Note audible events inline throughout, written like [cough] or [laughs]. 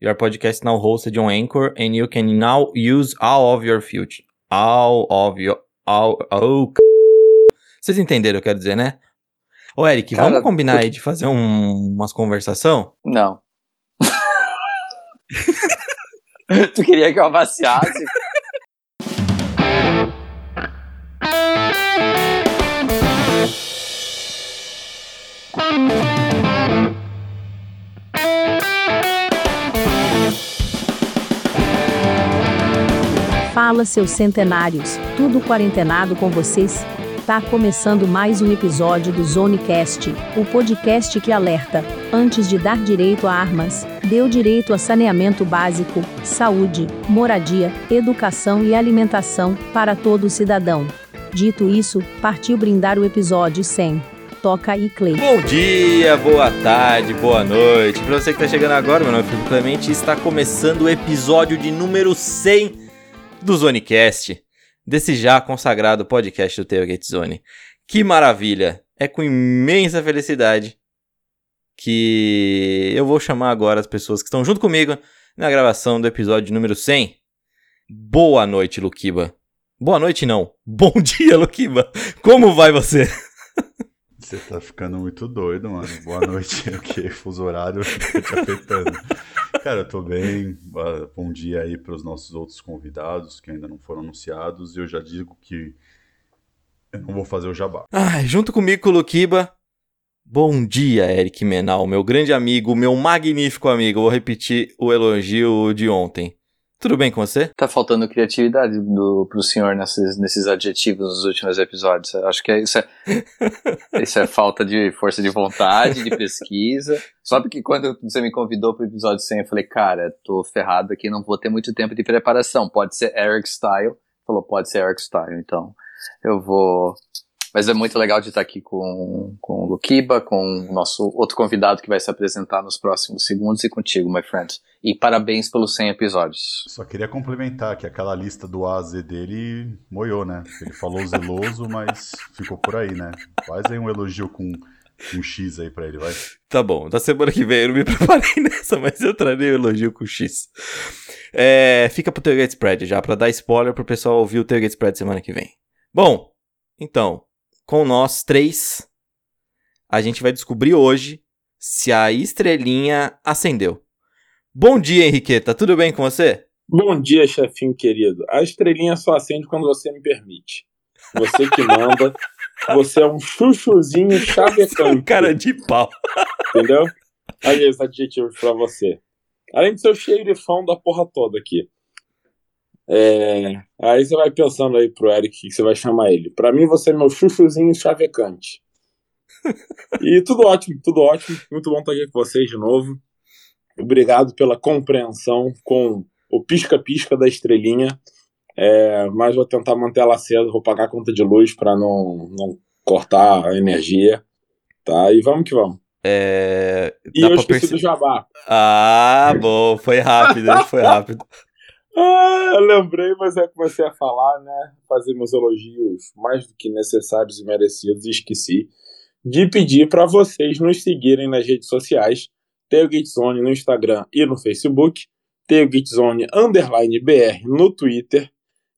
Your podcast now hosted on Anchor and you can now use all of your future. All of your. All. Oh, c... Vocês entenderam o que eu quero dizer, né? Ô, Eric, Cara, vamos combinar eu- aí de fazer um, umas conversação? Não. [laughs] tu queria que eu avaciasse? Fala, seus centenários, tudo quarentenado com vocês? Tá começando mais um episódio do Zonecast, o podcast que alerta, antes de dar direito a armas, deu direito a saneamento básico, saúde, moradia, educação e alimentação para todo cidadão. Dito isso, partiu brindar o episódio 100. Toca aí, Clay. Bom dia, boa tarde, boa noite. Pra você que tá chegando agora, meu nome é Clemente e está começando o episódio de número 100 do Zonecast, desse já consagrado podcast do Tailgate Zone. Que maravilha! É com imensa felicidade que eu vou chamar agora as pessoas que estão junto comigo na gravação do episódio número 100. Boa noite, Luquiba. Boa noite, não. Bom [laughs] dia, Luquiba. Como vai você? [laughs] Você tá ficando muito doido, mano. Boa noite, [laughs] o que? Fuso horário [laughs] tá te afetando. Cara, eu tô bem. Ah, Bom dia aí pros nossos outros convidados que ainda não foram anunciados. E eu já digo que eu não vou fazer o jabá. Junto comigo Luquiba. Bom dia, Eric Menal, meu grande amigo, meu magnífico amigo. Vou repetir o elogio de ontem. Tudo bem com você? Tá faltando criatividade do, pro senhor nesses, nesses adjetivos nos últimos episódios. Acho que é- isso é, [laughs] isso é falta de força de vontade, de pesquisa. Só porque quando você me convidou pro episódio 100, eu falei, cara, tô ferrado aqui, não vou ter muito tempo de preparação. Pode ser Eric Style. Falou, pode ser Eric Style. Então, eu vou. Mas é muito legal de estar aqui com, com o Luquiba, com o nosso outro convidado que vai se apresentar nos próximos segundos e contigo, my friend. E parabéns pelos 100 episódios. Só queria complementar que aquela lista do A a Z dele moiou, né? Ele falou zeloso, [laughs] mas ficou por aí, né? Faz aí um elogio com um X aí pra ele, vai. Tá bom, da semana que vem eu não me [laughs] preparei nessa, mas eu trarei o elogio com X. É, fica pro Tailgate Spread já, pra dar spoiler pro pessoal ouvir o Tailgate Spread semana que vem. Bom, então, com nós três, a gente vai descobrir hoje se a estrelinha acendeu. Bom dia, Henriqueta, tudo bem com você? Bom dia, chefinho querido. A estrelinha só acende quando você me permite. Você que manda. [laughs] Você é um chuchuzinho é um chavecante. cara de pau. Entendeu? Aí os adjetivos pra você. Além de ser o xerifão da porra toda aqui. É, Aí você vai pensando aí pro Eric que você vai chamar ele. Pra mim, você é meu chuchuzinho chavecante. [laughs] E tudo ótimo, tudo ótimo. Muito bom estar aqui com vocês de novo. Obrigado pela compreensão com o pisca-pisca da estrelinha. É, mas vou tentar manter ela acesa, vou pagar a conta de luz para não, não cortar a energia. Tá? E vamos que vamos. É, E dá eu esqueci perce- do jabá. Ah, bom, foi rápido, foi rápido. Ah, eu lembrei, mas aí comecei a falar, né? Fazer meus elogios mais do que necessários e merecidos e esqueci de pedir para vocês nos seguirem nas redes sociais, Tailgate Zone no Instagram e no Facebook, Tailgate Zone underline BR no Twitter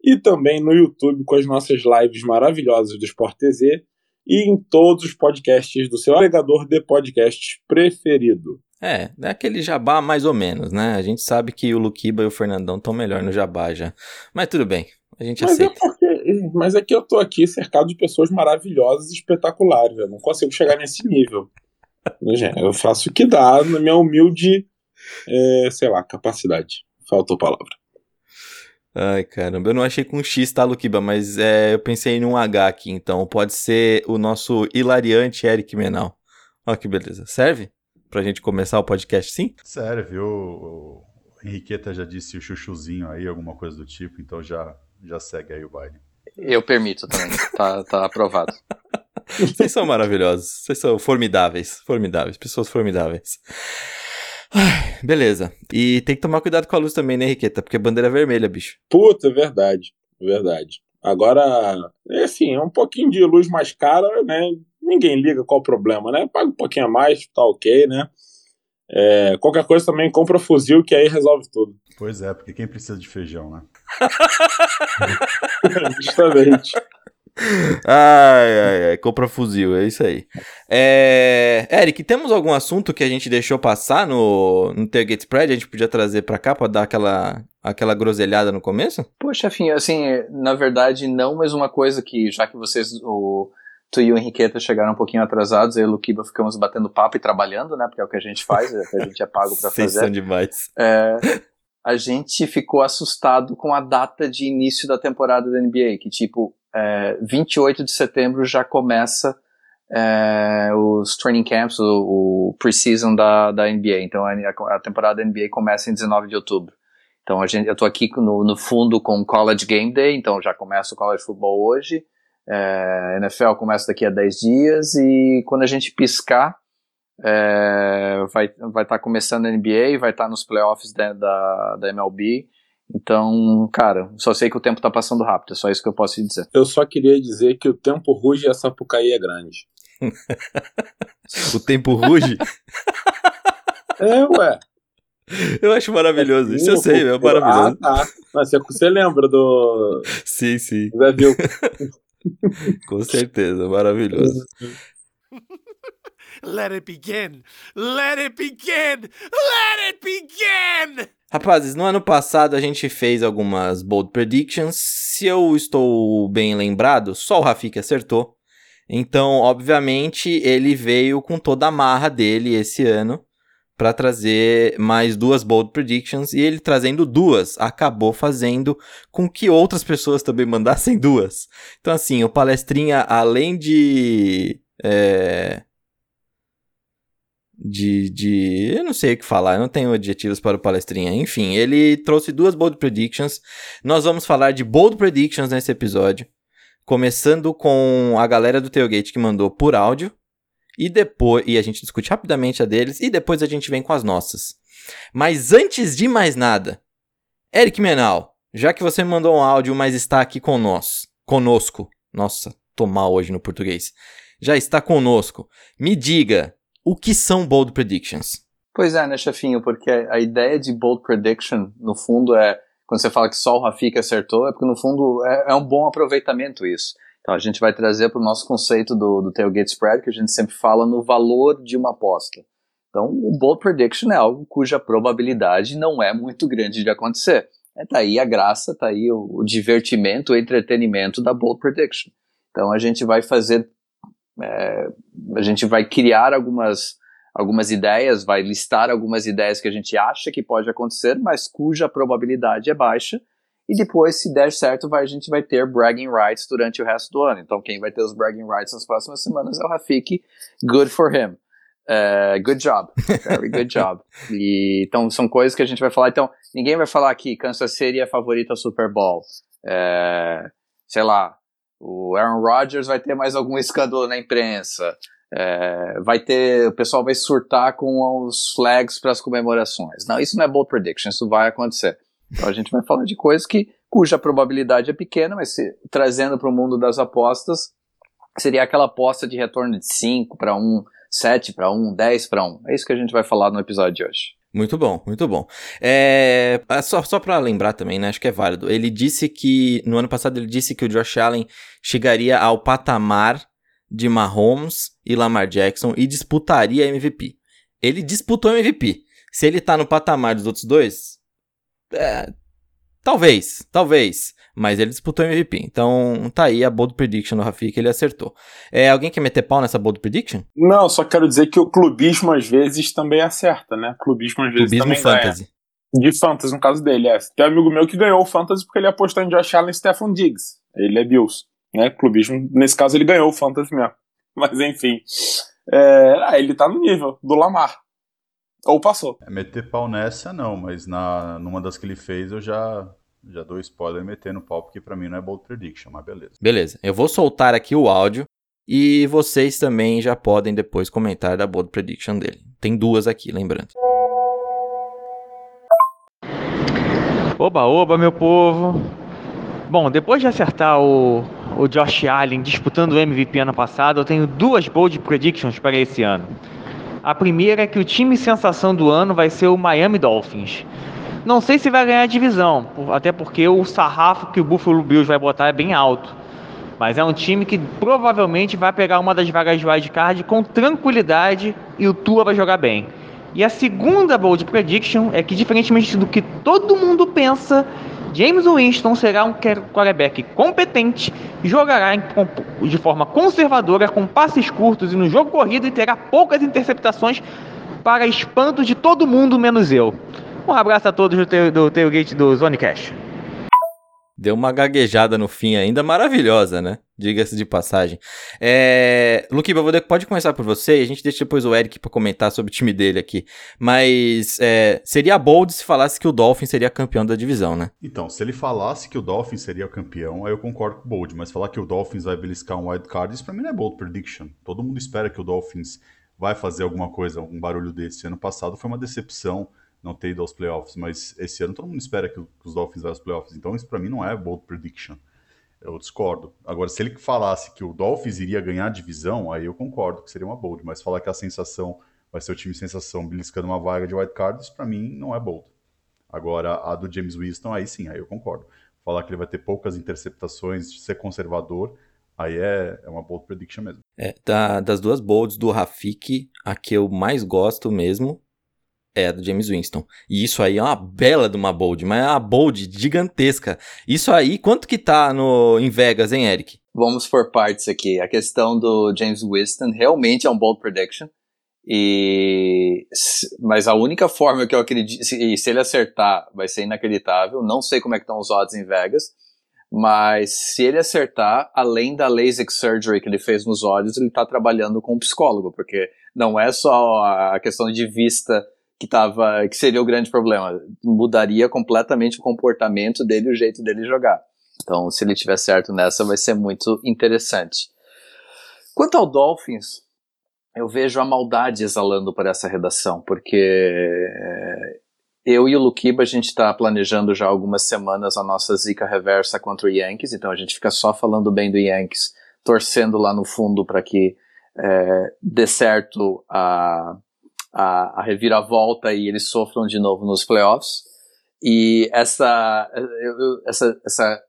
e também no YouTube com as nossas lives maravilhosas do Sport TZ e em todos os podcasts do seu agregador de podcasts preferido. É, é aquele jabá mais ou menos, né? A gente sabe que o Luquiba e o Fernandão estão melhor no jabá já. Mas tudo bem, a gente Mas é, aceita. porque, mas é que eu tô aqui cercado de pessoas maravilhosas e espetaculares. Eu não consigo chegar nesse nível. Eu faço o que dá na minha humilde, é, sei lá, capacidade. Faltou palavra. Ai, caramba, eu não achei com X, tá, Luquiba? Mas é, eu pensei num H aqui, então pode ser o nosso hilariante Eric Menal. Ó que beleza. Serve? Pra gente começar o podcast sim? Sério, viu? O Henriqueta já disse o chuchuzinho aí, alguma coisa do tipo, então já, já segue aí o baile. Eu permito também. Tá, tá aprovado. [laughs] Vocês são maravilhosos. Vocês são formidáveis. Formidáveis. Pessoas formidáveis. Ai, beleza. E tem que tomar cuidado com a luz também, né, Henriqueta? Porque é bandeira vermelha, bicho. Puta, é verdade. é Verdade. Agora, é assim, é um pouquinho de luz mais cara, né? Ninguém liga qual o problema, né? Paga um pouquinho a mais, tá ok, né? É, qualquer coisa também compra fuzil, que aí resolve tudo. Pois é, porque quem precisa de feijão, né? [laughs] Justamente. Ai, ai, ai, compra fuzil, é isso aí. É... Eric, temos algum assunto que a gente deixou passar no, no Tailgate Spread? A gente podia trazer pra cá pra dar aquela, aquela groselhada no começo? Chefinho, assim, na verdade não, mas uma coisa que, já que vocês, o tu e o Henriqueta chegaram um pouquinho atrasados, eu e o Luquiba ficamos batendo papo e trabalhando, né, porque é o que a gente faz, é o que a gente é pago Vocês fazer. são demais. É, a gente ficou assustado com a data de início da temporada da NBA, que tipo, é, 28 de setembro já começa é, os training camps, o, o pre-season da, da NBA. Então a, a temporada da NBA começa em 19 de outubro. Então a gente, eu tô aqui no, no fundo com o College Game Day, então já começa o College Football hoje. É, NFL começa daqui a 10 dias e quando a gente piscar, é, vai estar vai tá começando a NBA, vai estar tá nos playoffs da, da, da, MLB. Então, cara, só sei que o tempo tá passando rápido, é só isso que eu posso te dizer. Eu só queria dizer que o tempo ruge e a Sapucaí é grande. [laughs] o tempo ruge? [laughs] é, ué. Eu acho maravilhoso. Isso eu sei, é maravilhoso. Ah, tá. Mas você lembra do. Sim, sim. Zé viu. [laughs] [laughs] Com certeza, maravilhoso. [laughs] Let it begin! Let it begin! Let it begin! Rapazes, no ano passado a gente fez algumas bold predictions. Se eu estou bem lembrado, só o Rafik acertou. Então, obviamente, ele veio com toda a marra dele esse ano para trazer mais duas bold predictions e ele trazendo duas acabou fazendo com que outras pessoas também mandassem duas. Então assim, o palestrinha além de é, de, de eu não sei o que falar, eu não tenho adjetivos para o palestrinha. Enfim, ele trouxe duas bold predictions. Nós vamos falar de bold predictions nesse episódio, começando com a galera do Tailgate que mandou por áudio e depois e a gente discute rapidamente a deles e depois a gente vem com as nossas. Mas antes de mais nada, Eric Menal, já que você mandou um áudio, mas está aqui conosco, conosco. Nossa, tô mal hoje no português. Já está conosco. Me diga, o que são bold predictions? Pois é, né, chefinho, porque a ideia de bold prediction, no fundo, é quando você fala que só o Rafik acertou, é porque no fundo é, é um bom aproveitamento isso. Então a gente vai trazer para o nosso conceito do, do tailgate spread, que a gente sempre fala no valor de uma aposta. Então o bold prediction é algo cuja probabilidade não é muito grande de acontecer. É, tá aí a graça, tá aí o, o divertimento, o entretenimento da bold prediction. Então a gente vai fazer, é, a gente vai criar algumas algumas ideias, vai listar algumas ideias que a gente acha que pode acontecer, mas cuja probabilidade é baixa e depois, se der certo, vai, a gente vai ter bragging rights durante o resto do ano. Então, quem vai ter os bragging rights nas próximas semanas é o Rafik. Good for him. Uh, good job. Very good job. [laughs] E, então, são coisas que a gente vai falar. Então, ninguém vai falar que Kansas City é favorito ao Super Bowl. É, sei lá, o Aaron Rodgers vai ter mais algum escândalo na imprensa. É, vai ter, o pessoal vai surtar com os flags para as comemorações. Não, isso não é bold prediction, isso vai acontecer. Então a gente vai falar de coisas que, cuja probabilidade é pequena, mas se, trazendo para o mundo das apostas, seria aquela aposta de retorno de 5 para 1, 7 para 1, 10 para 1. É isso que a gente vai falar no episódio de hoje. Muito bom, muito bom. É, só só para lembrar também, né? Acho que é válido. Ele disse que, no ano passado, ele disse que o Josh Allen chegaria ao patamar de Mahomes e Lamar Jackson e disputaria MVP. Ele disputou MVP. Se ele tá no patamar dos outros dois, é, talvez, talvez. Mas ele disputou MVP. Então tá aí a bold prediction do Rafi que ele acertou. É, alguém quer meter pau nessa bold prediction? Não, só quero dizer que o clubismo às vezes também acerta, né? Clubismo às vezes clubismo também fantasy. Ganha. De fantasy, no caso dele, é. Tem um amigo meu que ganhou o fantasy porque ele apostou em Josh Allen e Stephen Diggs. Ele é Bills. Né? Clubismo, nesse caso, ele ganhou o fantasy mesmo. [laughs] Mas enfim. É, ah, ele tá no nível do Lamar. Ou passou. É, meter pau nessa não, mas na, numa das que ele fez eu já, já dou spoiler metendo pau, porque pra mim não é bold prediction, mas beleza. Beleza, eu vou soltar aqui o áudio e vocês também já podem depois comentar da bold prediction dele. Tem duas aqui, lembrando. Oba, oba, meu povo. Bom, depois de acertar o, o Josh Allen disputando o MVP ano passado, eu tenho duas bold predictions para esse ano. A primeira é que o time sensação do ano vai ser o Miami Dolphins. Não sei se vai ganhar a divisão, até porque o sarrafo que o Buffalo Bills vai botar é bem alto. Mas é um time que provavelmente vai pegar uma das vagas de wildcard com tranquilidade e o Tua vai jogar bem. E a segunda bold prediction é que, diferentemente do que todo mundo pensa, James Winston será um quarterback competente, jogará de forma conservadora, com passes curtos e no jogo corrido e terá poucas interceptações para espanto de todo mundo, menos eu. Um abraço a todos do Tailgate do Zone Cash. Deu uma gaguejada no fim ainda, maravilhosa, né? Diga-se de passagem. É... Luquiba, pode começar por você e a gente deixa depois o Eric para comentar sobre o time dele aqui. Mas é... seria bold se falasse que o Dolphin seria campeão da divisão, né? Então, se ele falasse que o Dolphin seria campeão, aí eu concordo com o bold. Mas falar que o Dolphins vai beliscar um wild card, isso pra mim não é bold prediction. Todo mundo espera que o Dolphins vai fazer alguma coisa, algum barulho desse. Ano passado foi uma decepção não ter ido aos playoffs, mas esse ano todo mundo espera que os Dolphins vá aos playoffs, então isso para mim não é bold prediction. Eu discordo. Agora, se ele falasse que o Dolphins iria ganhar a divisão, aí eu concordo que seria uma bold, mas falar que a sensação vai ser o time sensação beliscando uma vaga de white card, isso para mim não é bold. Agora, a do James Winston, aí sim, aí eu concordo. Falar que ele vai ter poucas interceptações, ser conservador, aí é, é uma bold prediction mesmo. É, da, das duas bolds do Rafik, a que eu mais gosto mesmo é do James Winston. E isso aí é uma bela de uma bold, mas é uma bold gigantesca. Isso aí, quanto que tá no, em Vegas, hein, Eric? Vamos por partes aqui. A questão do James Winston realmente é um bold prediction. E, mas a única forma que eu acredito, se, se ele acertar, vai ser inacreditável. Não sei como é que estão os odds em Vegas, mas se ele acertar, além da LASIK surgery que ele fez nos olhos, ele está trabalhando com um psicólogo, porque não é só a questão de vista que tava, que seria o grande problema. Mudaria completamente o comportamento dele, o jeito dele jogar. Então, se ele tiver certo nessa, vai ser muito interessante. Quanto ao Dolphins, eu vejo a maldade exalando por essa redação, porque eh, eu e o Lukiba, a gente está planejando já algumas semanas a nossa zica reversa contra o Yankees, então a gente fica só falando bem do Yankees, torcendo lá no fundo para que é, dê certo a, a, a reviravolta e eles sofram de novo nos playoffs. E essa, essa, essa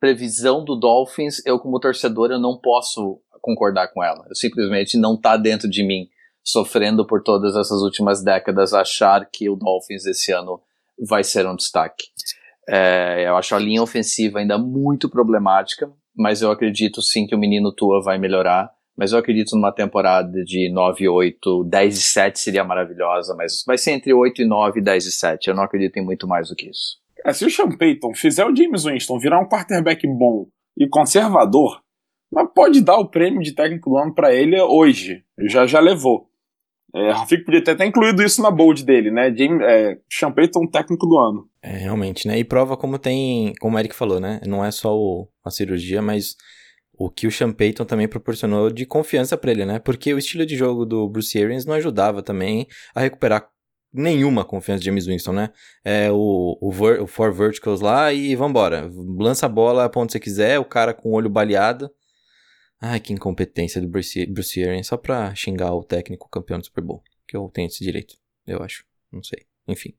previsão do Dolphins, eu como torcedor, eu não posso concordar com ela. Eu simplesmente não está dentro de mim, sofrendo por todas essas últimas décadas, achar que o Dolphins esse ano vai ser um destaque. É, eu acho a linha ofensiva ainda muito problemática, mas eu acredito sim que o menino Tua vai melhorar. Mas eu acredito numa temporada de 9 e 8, 10 e 7 seria maravilhosa, mas vai ser entre 8 e 9, 10 e 7. Eu não acredito em muito mais do que isso. É, se o Sean Payton fizer o James Winston virar um quarterback bom e conservador, mas pode dar o prêmio de técnico do ano para ele hoje. Já já levou. É, Rafik podia ter até incluído isso na bold dele, né? James, é, Sean Payton, técnico do ano. É, realmente, né? E prova como tem, como o Eric falou, né? Não é só o, a cirurgia, mas o que o Sean Payton também proporcionou de confiança para ele, né? Porque o estilo de jogo do Bruce Arians não ajudava também a recuperar nenhuma confiança de James Winston, né? É o, o, ver, o Four Verticals lá e vambora. Lança a bola pra onde você quiser, o cara com o olho baleado. Ai, que incompetência do Bruce, Bruce Arians, só pra xingar o técnico campeão do Super Bowl. Que eu tenho esse direito, eu acho. Não sei. Enfim.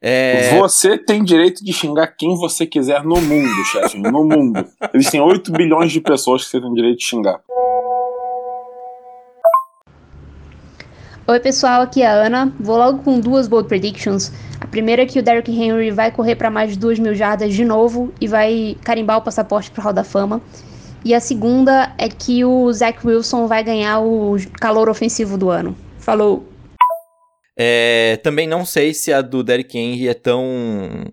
É... Você tem direito de xingar quem você quiser no mundo, chefe. no mundo. Existem 8 bilhões de pessoas que você tem direito de xingar. Oi, pessoal, aqui é a Ana. Vou logo com duas bold predictions. A primeira é que o Derrick Henry vai correr para mais de 2 mil jardas de novo e vai carimbar o passaporte para o Hall da Fama. E a segunda é que o Zach Wilson vai ganhar o calor ofensivo do ano. Falou! É, também não sei se a do Derrick Henry é tão.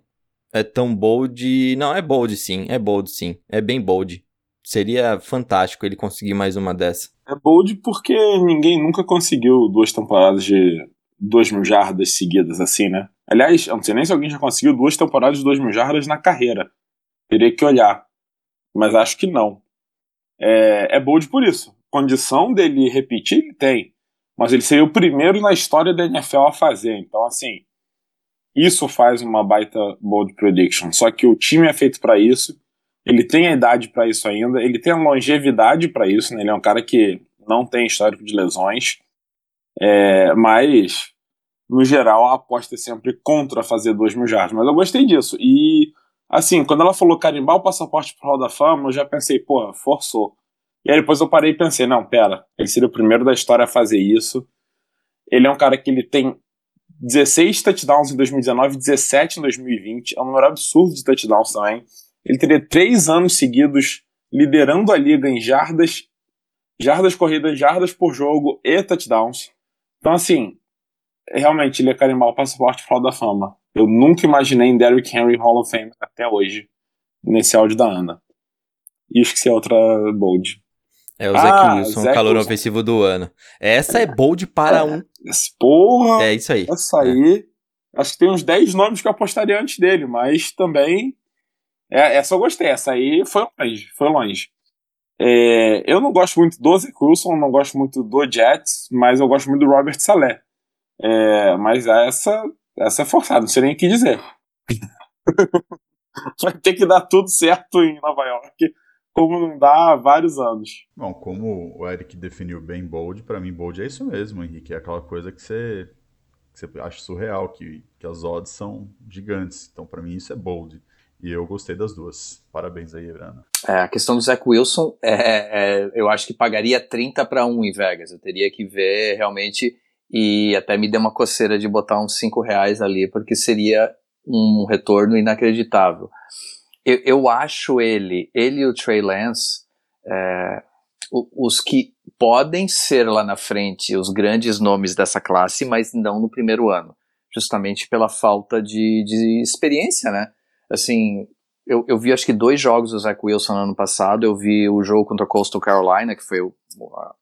É tão bold. Não, é bold sim. É bold sim. É bem bold. Seria fantástico ele conseguir mais uma dessa. É bold porque ninguém nunca conseguiu duas temporadas de 2 mil jardas seguidas assim, né? Aliás, eu não sei nem se alguém já conseguiu duas temporadas de 2 mil jardas na carreira. Teria que olhar. Mas acho que não. É, é bold por isso. Condição dele repetir, ele tem mas ele seria o primeiro na história da NFL a fazer. Então, assim, isso faz uma baita bold prediction. Só que o time é feito para isso, ele tem a idade para isso ainda, ele tem a longevidade para isso, né? ele é um cara que não tem histórico de lesões. É, mas, no geral, a aposta é sempre contra fazer 2 mil jardas. Mas eu gostei disso. E, assim, quando ela falou carimbar o passaporte pro Hall da Fama, eu já pensei, pô, forçou. E aí depois eu parei e pensei, não, pera, ele seria o primeiro da história a fazer isso. Ele é um cara que ele tem 16 touchdowns em 2019, 17 em 2020. É um número absurdo de touchdowns também. Ele teria três anos seguidos liderando a liga em jardas, jardas corridas, jardas por jogo e touchdowns. Então, assim, realmente ele é carimbar o passaporte Hall da Fama. Eu nunca imaginei em Derrick Henry Hall of Fame até hoje, nesse áudio da Ana. E esqueci a outra bold. É o Ah, Zach Wilson, Zach calor Wilson. ofensivo do ano. Essa é bold para um. Porra! É isso aí. Essa aí. Acho que tem uns 10 nomes que eu apostaria antes dele, mas também. É, essa eu gostei. Essa aí foi longe. Foi longe. É, eu não gosto muito do Zach Wilson, não gosto muito do Jets, mas eu gosto muito do Robert Saleh. É, mas essa, essa é forçada, não sei nem o que dizer. [laughs] Vai ter que dar tudo certo em Nova York, como não dá há vários anos. Bom, como o Eric definiu bem bold, pra mim bold é isso mesmo, Henrique. É aquela coisa que você, que você acha surreal, que, que as odds são gigantes. Então, pra mim, isso é bold. E eu gostei das duas. Parabéns aí, Ana. É, a questão do Zach Wilson, é, é, eu acho que pagaria 30 para 1 em Vegas. Eu teria que ver realmente, e até me deu uma coceira de botar uns 5 reais ali, porque seria um retorno inacreditável. Eu, eu acho ele, ele e o Trey Lance, é, os que podem ser lá na frente os grandes nomes dessa classe, mas não no primeiro ano. Justamente pela falta de, de experiência, né? Assim, eu, eu vi acho que dois jogos do Zach Wilson no ano passado. Eu vi o jogo contra o Coastal Carolina, que foi o. a-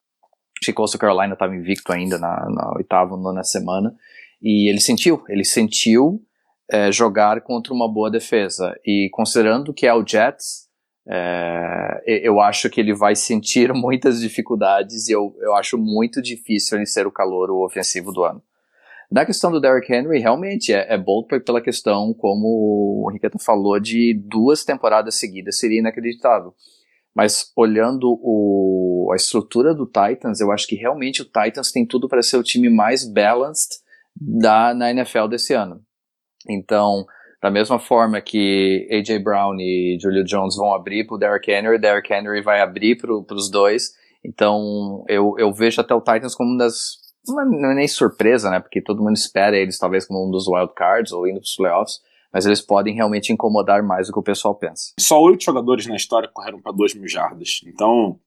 Acho que Coastal Carolina estava invicto ainda na, na oitava, nona semana. E ele sentiu, ele sentiu é, jogar contra uma boa defesa. E considerando que é o Jets, é, eu acho que ele vai sentir [laughs] muitas dificuldades e eu, eu acho muito difícil ele ser o calor ofensivo do ano. Na questão do Derrick Henry, realmente é, é pela questão, como o Henriqueta falou, de duas temporadas seguidas seria inacreditável. Mas olhando o, a estrutura do Titans, eu acho que realmente o Titans tem tudo para ser o time mais balanced da, na NFL desse ano. Então, da mesma forma que AJ Brown e Julio Jones vão abrir para o Derrick Henry, Derrick Henry vai abrir para os dois. Então, eu, eu vejo até o Titans como uma das. Não é- nem surpresa, né? Porque todo mundo espera eles talvez como um dos wild cards ou indo para os playoffs. Mas eles podem realmente incomodar mais do que o pessoal pensa. Só oito jogadores na história correram para 2 mil jardas. Então,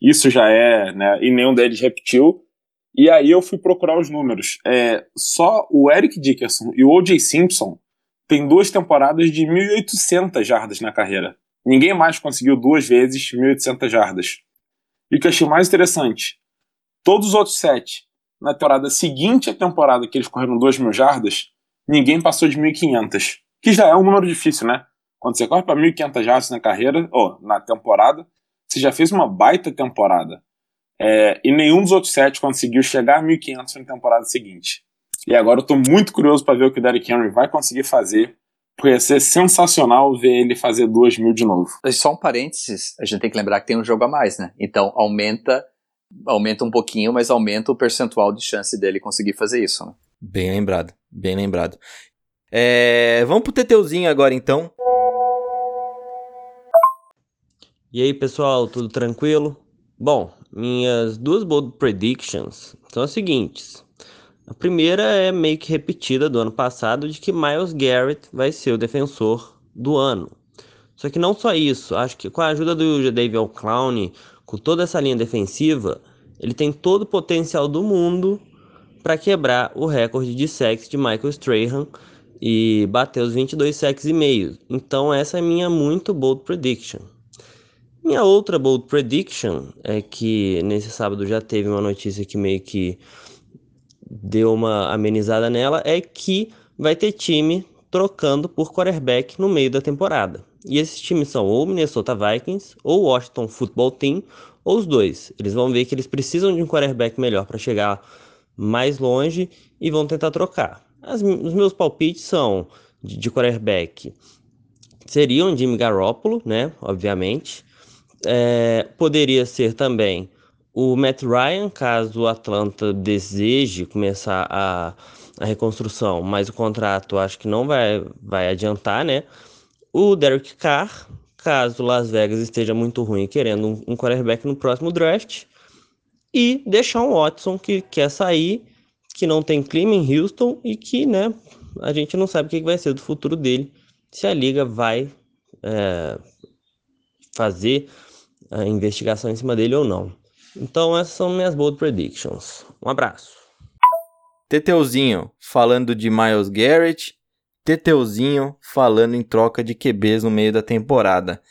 isso já é, né? E nenhum deles repetiu. E aí eu fui procurar os números. É, só o Eric Dickerson e o O.J. Simpson têm duas temporadas de 1.800 jardas na carreira. Ninguém mais conseguiu duas vezes 1.800 jardas. E o que eu achei mais interessante, todos os outros sete, na temporada seguinte à temporada que eles correram 2 mil jardas, ninguém passou de 1.500. Que já é um número difícil, né? Quando você corre para 1.500 jardas na carreira, ou na temporada, você já fez uma baita temporada. É, e nenhum dos outros sete conseguiu chegar a 1.500 na temporada seguinte. E agora eu tô muito curioso para ver o que o Derrick Henry vai conseguir fazer, porque ia ser sensacional ver ele fazer 2 mil de novo. E Só um parênteses, a gente tem que lembrar que tem um jogo a mais, né? Então aumenta, aumenta um pouquinho, mas aumenta o percentual de chance dele conseguir fazer isso, né? Bem lembrado, bem lembrado. É, vamos pro Teteuzinho agora então. E aí, pessoal, tudo tranquilo? Bom, minhas duas bold predictions são as seguintes. A primeira é meio que repetida do ano passado de que Miles Garrett vai ser o defensor do ano. Só que não só isso, acho que com a ajuda do Jadavion Clown, com toda essa linha defensiva, ele tem todo o potencial do mundo para quebrar o recorde de sacks de Michael Strahan e bater os 22 sacks e meio. Então essa é minha muito bold prediction. Minha outra bold prediction é que nesse sábado já teve uma notícia que meio que deu uma amenizada nela, é que vai ter time trocando por quarterback no meio da temporada. E esses times são ou Minnesota Vikings, ou Washington Football Team, ou os dois. Eles vão ver que eles precisam de um quarterback melhor para chegar mais longe e vão tentar trocar. As, os meus palpites são de, de quarterback seriam Jimmy Garoppolo, né? Obviamente. É, poderia ser também o Matt Ryan, caso o Atlanta deseje começar a, a reconstrução, mas o contrato acho que não vai, vai adiantar, né? O Derek Carr, caso Las Vegas esteja muito ruim querendo um, um quarterback no próximo draft. E deixar um Watson que quer sair, que não tem clima em Houston e que, né, a gente não sabe o que vai ser do futuro dele, se a liga vai é, fazer a investigação em cima dele ou não. Então essas são minhas bold predictions. Um abraço. Teteuzinho falando de Miles Garrett, Teteuzinho falando em troca de QBs no meio da temporada.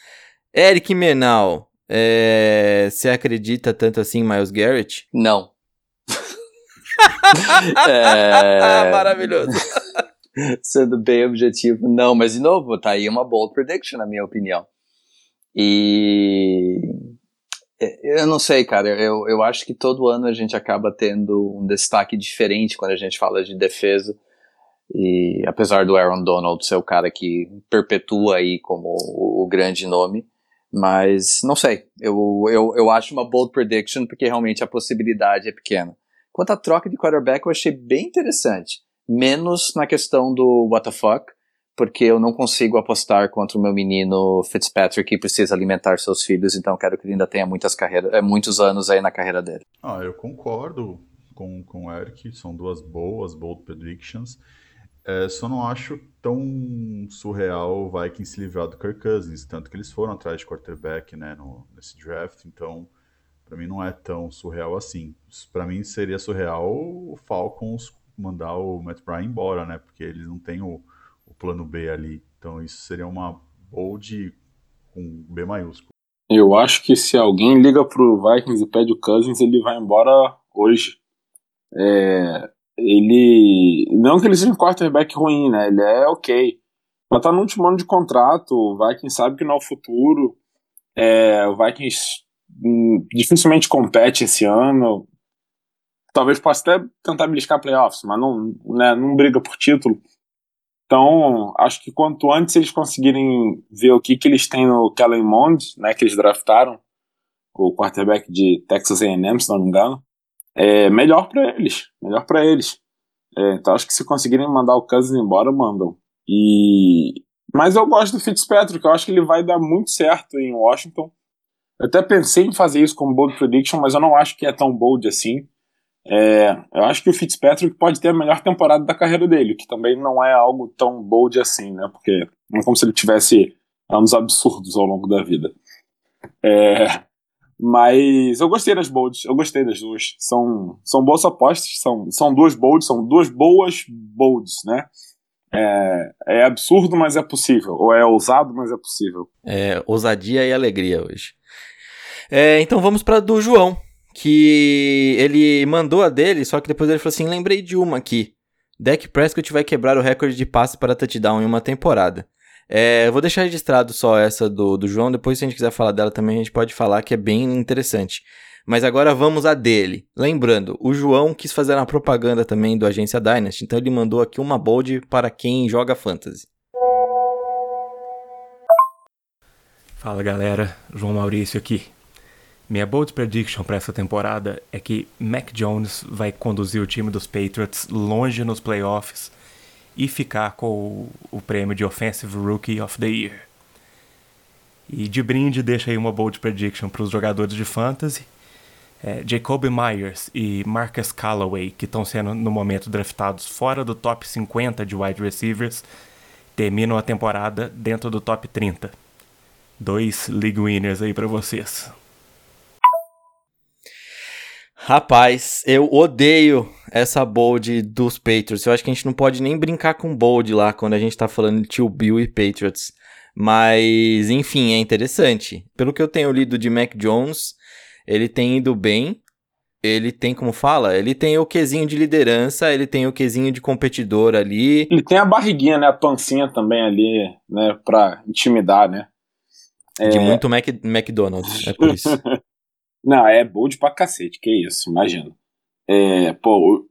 Eric Menal, é... você acredita tanto assim em Miles Garrett? Não. [laughs] é... Maravilhoso. [laughs] Sendo bem objetivo, não, mas de novo, tá aí uma bold prediction, na minha opinião. E eu não sei, cara. Eu, eu acho que todo ano a gente acaba tendo um destaque diferente quando a gente fala de defesa. E apesar do Aaron Donald ser o cara que perpetua aí como o, o grande nome, mas não sei. Eu, eu, eu acho uma bold prediction porque realmente a possibilidade é pequena. Quanto à troca de quarterback, eu achei bem interessante. Menos na questão do what the fuck, porque eu não consigo apostar contra o meu menino Fitzpatrick que precisa alimentar seus filhos, então quero que ele ainda tenha muitas carreiras, é, muitos anos aí na carreira dele. Ah, eu concordo com, com o Eric, são duas boas bold predictions. É, só não acho tão surreal o Vikings se livrar do Kirk Cousins, tanto que eles foram atrás de quarterback né, no, nesse draft, então para mim não é tão surreal assim. Para mim seria surreal o Falcons mandar o Matt Bryan embora, né? Porque eles não têm o plano B ali. Então isso seria uma bold com B maiúsculo. Eu acho que se alguém liga pro Vikings e pede o Cousins, ele vai embora hoje. É, ele. Não que ele seja um quarterback ruim, né? Ele é ok. Mas tá no último ano de contrato, o Vikings sabe que não é o futuro. É, o Vikings hum, dificilmente compete esse ano. Talvez possa até tentar beliscar playoffs, mas não, né, não briga por título. Então, acho que quanto antes eles conseguirem ver o que, que eles têm no Kellen Mond, né, que eles draftaram, o quarterback de Texas A&M, se não me engano, é melhor para eles, melhor para eles. É, então, acho que se conseguirem mandar o Cousins embora, mandam. E mas eu gosto do Fitzpatrick, eu acho que ele vai dar muito certo em Washington. Eu até pensei em fazer isso como bold prediction, mas eu não acho que é tão bold assim. É, eu acho que o Fitzpatrick pode ter a melhor temporada da carreira dele, que também não é algo tão bold assim, né? Porque não é como se ele tivesse anos absurdos ao longo da vida. É, mas eu gostei das bolds, eu gostei das duas. São, são boas apostas, são, são duas bolds, são duas boas bolds, né? É, é absurdo, mas é possível. Ou é ousado, mas é possível. É, ousadia e alegria hoje. É, então vamos para do João que ele mandou a dele, só que depois ele falou assim: lembrei de uma aqui. Dak Prescott vai quebrar o recorde de passe para touchdown em uma temporada. É, vou deixar registrado só essa do, do João, depois se a gente quiser falar dela também a gente pode falar que é bem interessante. Mas agora vamos a dele. Lembrando, o João quis fazer uma propaganda também do Agência Dynasty, então ele mandou aqui uma bold para quem joga fantasy. Fala galera, João Maurício aqui. Minha bold prediction para essa temporada é que Mac Jones vai conduzir o time dos Patriots longe nos playoffs e ficar com o, prêmio de Offensive Rookie of the Year. E de brinde, deixa aí uma bold prediction para os jogadores de fantasy. É, Jacoby Myers e Marcus Callaway, que estão sendo no momento draftados fora do top 50 de wide receivers, terminam a temporada dentro do top 30. Dois league winners aí para vocês. Rapaz, eu odeio essa bold dos Patriots. Eu acho que a gente não pode nem brincar com bold lá quando a gente tá falando de Tio Bill e Patriots. Mas, enfim, é interessante. Pelo que eu tenho lido de Mac Jones, ele tem ido bem. Ele tem, como fala? Ele tem o quesinho de liderança, ele tem o quesinho de competidor ali. Ele tem a barriguinha, né? A pancinha também ali, né? Pra intimidar, né? De é... muito Mac McDonald's, é por isso. [laughs] Não, é bold pra cacete, que isso, imagina. É, pô,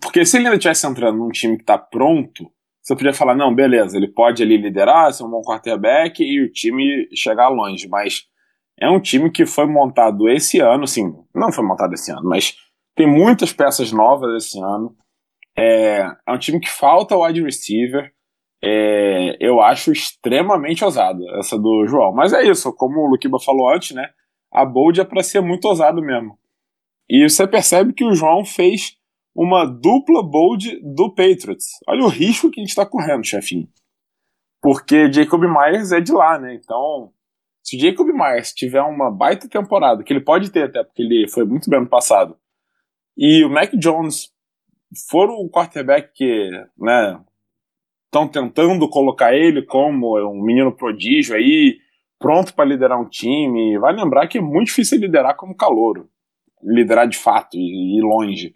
porque se ele ainda estivesse entrando num time que tá pronto, você podia falar, não, beleza, ele pode ali liderar, ser um bom quarterback e o time chegar longe, mas é um time que foi montado esse ano, assim, não foi montado esse ano, mas tem muitas peças novas esse ano. É, é um time que falta wide receiver. É, eu acho extremamente ousado essa do João. Mas é isso, como o Luquiba falou antes, né? A Bold é para ser muito ousado mesmo. E você percebe que o João fez uma dupla Bold do Patriots. Olha o risco que a gente está correndo, chefinho. Porque Jacob Myers é de lá, né? Então, se Jacob Myers tiver uma baita temporada, que ele pode ter até, porque ele foi muito bem no passado, e o Mac Jones for o quarterback que, né, estão tentando colocar ele como um menino prodígio aí, pronto para liderar um time. Vai lembrar que é muito difícil liderar como calouro, liderar de fato e ir longe.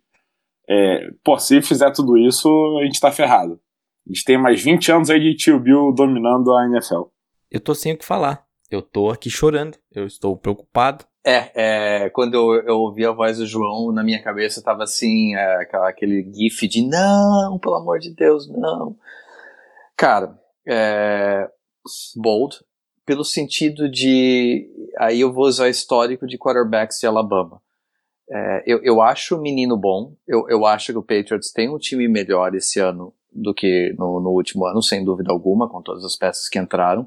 É, pô, se fizer tudo isso, a gente tá ferrado. A gente tem mais 20 anos aí de tio Bill dominando a NFL. Eu tô sem o que falar. Eu tô aqui chorando. Eu estou preocupado. É, é quando eu, eu ouvi a voz do João, na minha cabeça tava assim, é, aquele gif de não, pelo amor de Deus, não. Cara, é, bold, pelo sentido de. Aí eu vou usar histórico de quarterbacks de Alabama. É, eu, eu acho o menino bom, eu, eu acho que o Patriots tem um time melhor esse ano do que no, no último ano, sem dúvida alguma, com todas as peças que entraram.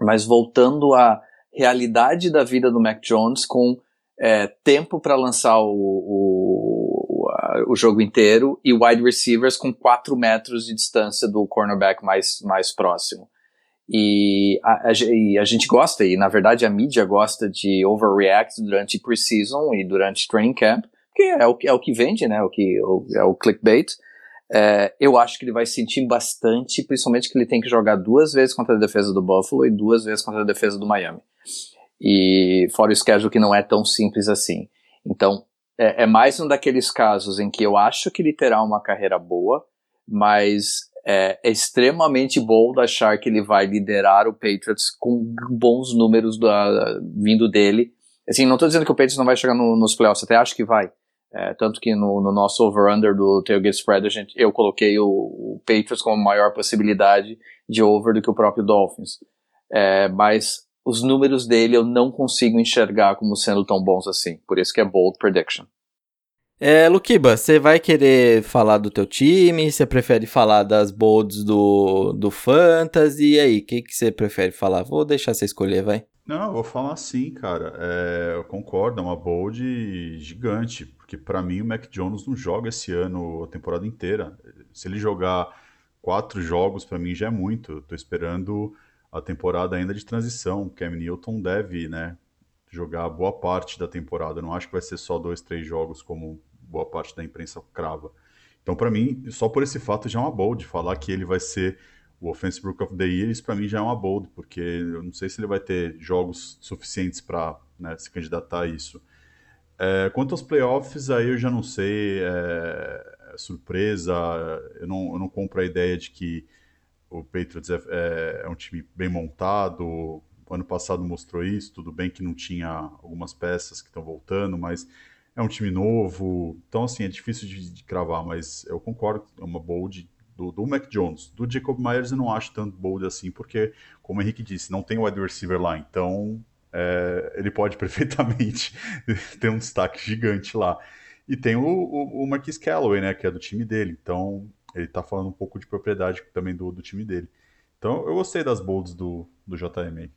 Mas voltando à realidade da vida do Mac Jones, com é, tempo para lançar o, o, o, jogo inteiro e wide receivers com 4 metros de distância do cornerback mais, mais próximo. E a, a, e a, gente gosta, e na verdade a mídia gosta de overreact durante preseason e durante training camp, que é o, é o que vende, né? O que, o, é o clickbait. É, eu acho que ele vai sentir bastante, principalmente que ele tem que jogar duas vezes contra a defesa do Buffalo e duas vezes contra a defesa do Miami. E fora o schedule que não é tão simples assim. Então, é, é mais um daqueles casos em que eu acho que ele terá uma carreira boa, mas é, extremamente bold achar que ele vai liderar o Patriots com bons números da, vindo dele. Assim, não estou dizendo que o Patriots não vai chegar no, nos playoffs, até acho que vai. É, tanto que no, no nosso over-under do Tailgate Spread, a gente, eu coloquei o, o, Patriots como maior possibilidade de over do que o próprio Dolphins. É, mas os números dele eu não consigo enxergar como sendo tão bons assim. Por isso que é bold prediction. É, Luquiba, você vai querer falar do teu time? Você prefere falar das bolds do, do Fantasy? E aí, o que, que você prefere falar? Vou deixar você escolher, vai. Não, eu vou falar sim, cara. É, eu concordo, é uma bold gigante, porque para mim o Mac Jones não joga esse ano a temporada inteira. Se ele jogar quatro jogos, para mim já é muito. Eu tô esperando a temporada ainda de transição. Cam Newton deve, né, jogar boa parte da temporada. Não acho que vai ser só dois, três jogos como boa parte da imprensa crava. Então, para mim, só por esse fato já é uma bold. Falar que ele vai ser o Offensive Book of the Year, isso para mim já é uma bold, porque eu não sei se ele vai ter jogos suficientes para né, se candidatar a isso. É, quanto aos playoffs, aí eu já não sei. É, é surpresa, eu não, eu não compro a ideia de que o Patriots é, é, é um time bem montado, ano passado mostrou isso, tudo bem que não tinha algumas peças que estão voltando, mas é um time novo, então assim, é difícil de, de cravar, mas eu concordo, é uma bold do, do Mac Jones. Do Jacob Myers eu não acho tanto bold assim, porque, como o Henrique disse, não tem wide receiver lá, então é, ele pode [laughs] perfeitamente ter um destaque gigante lá. E tem o, o, o Marquis Callaway, né, que é do time dele, então ele tá falando um pouco de propriedade também do, do time dele. Então eu gostei das bolds do, do JM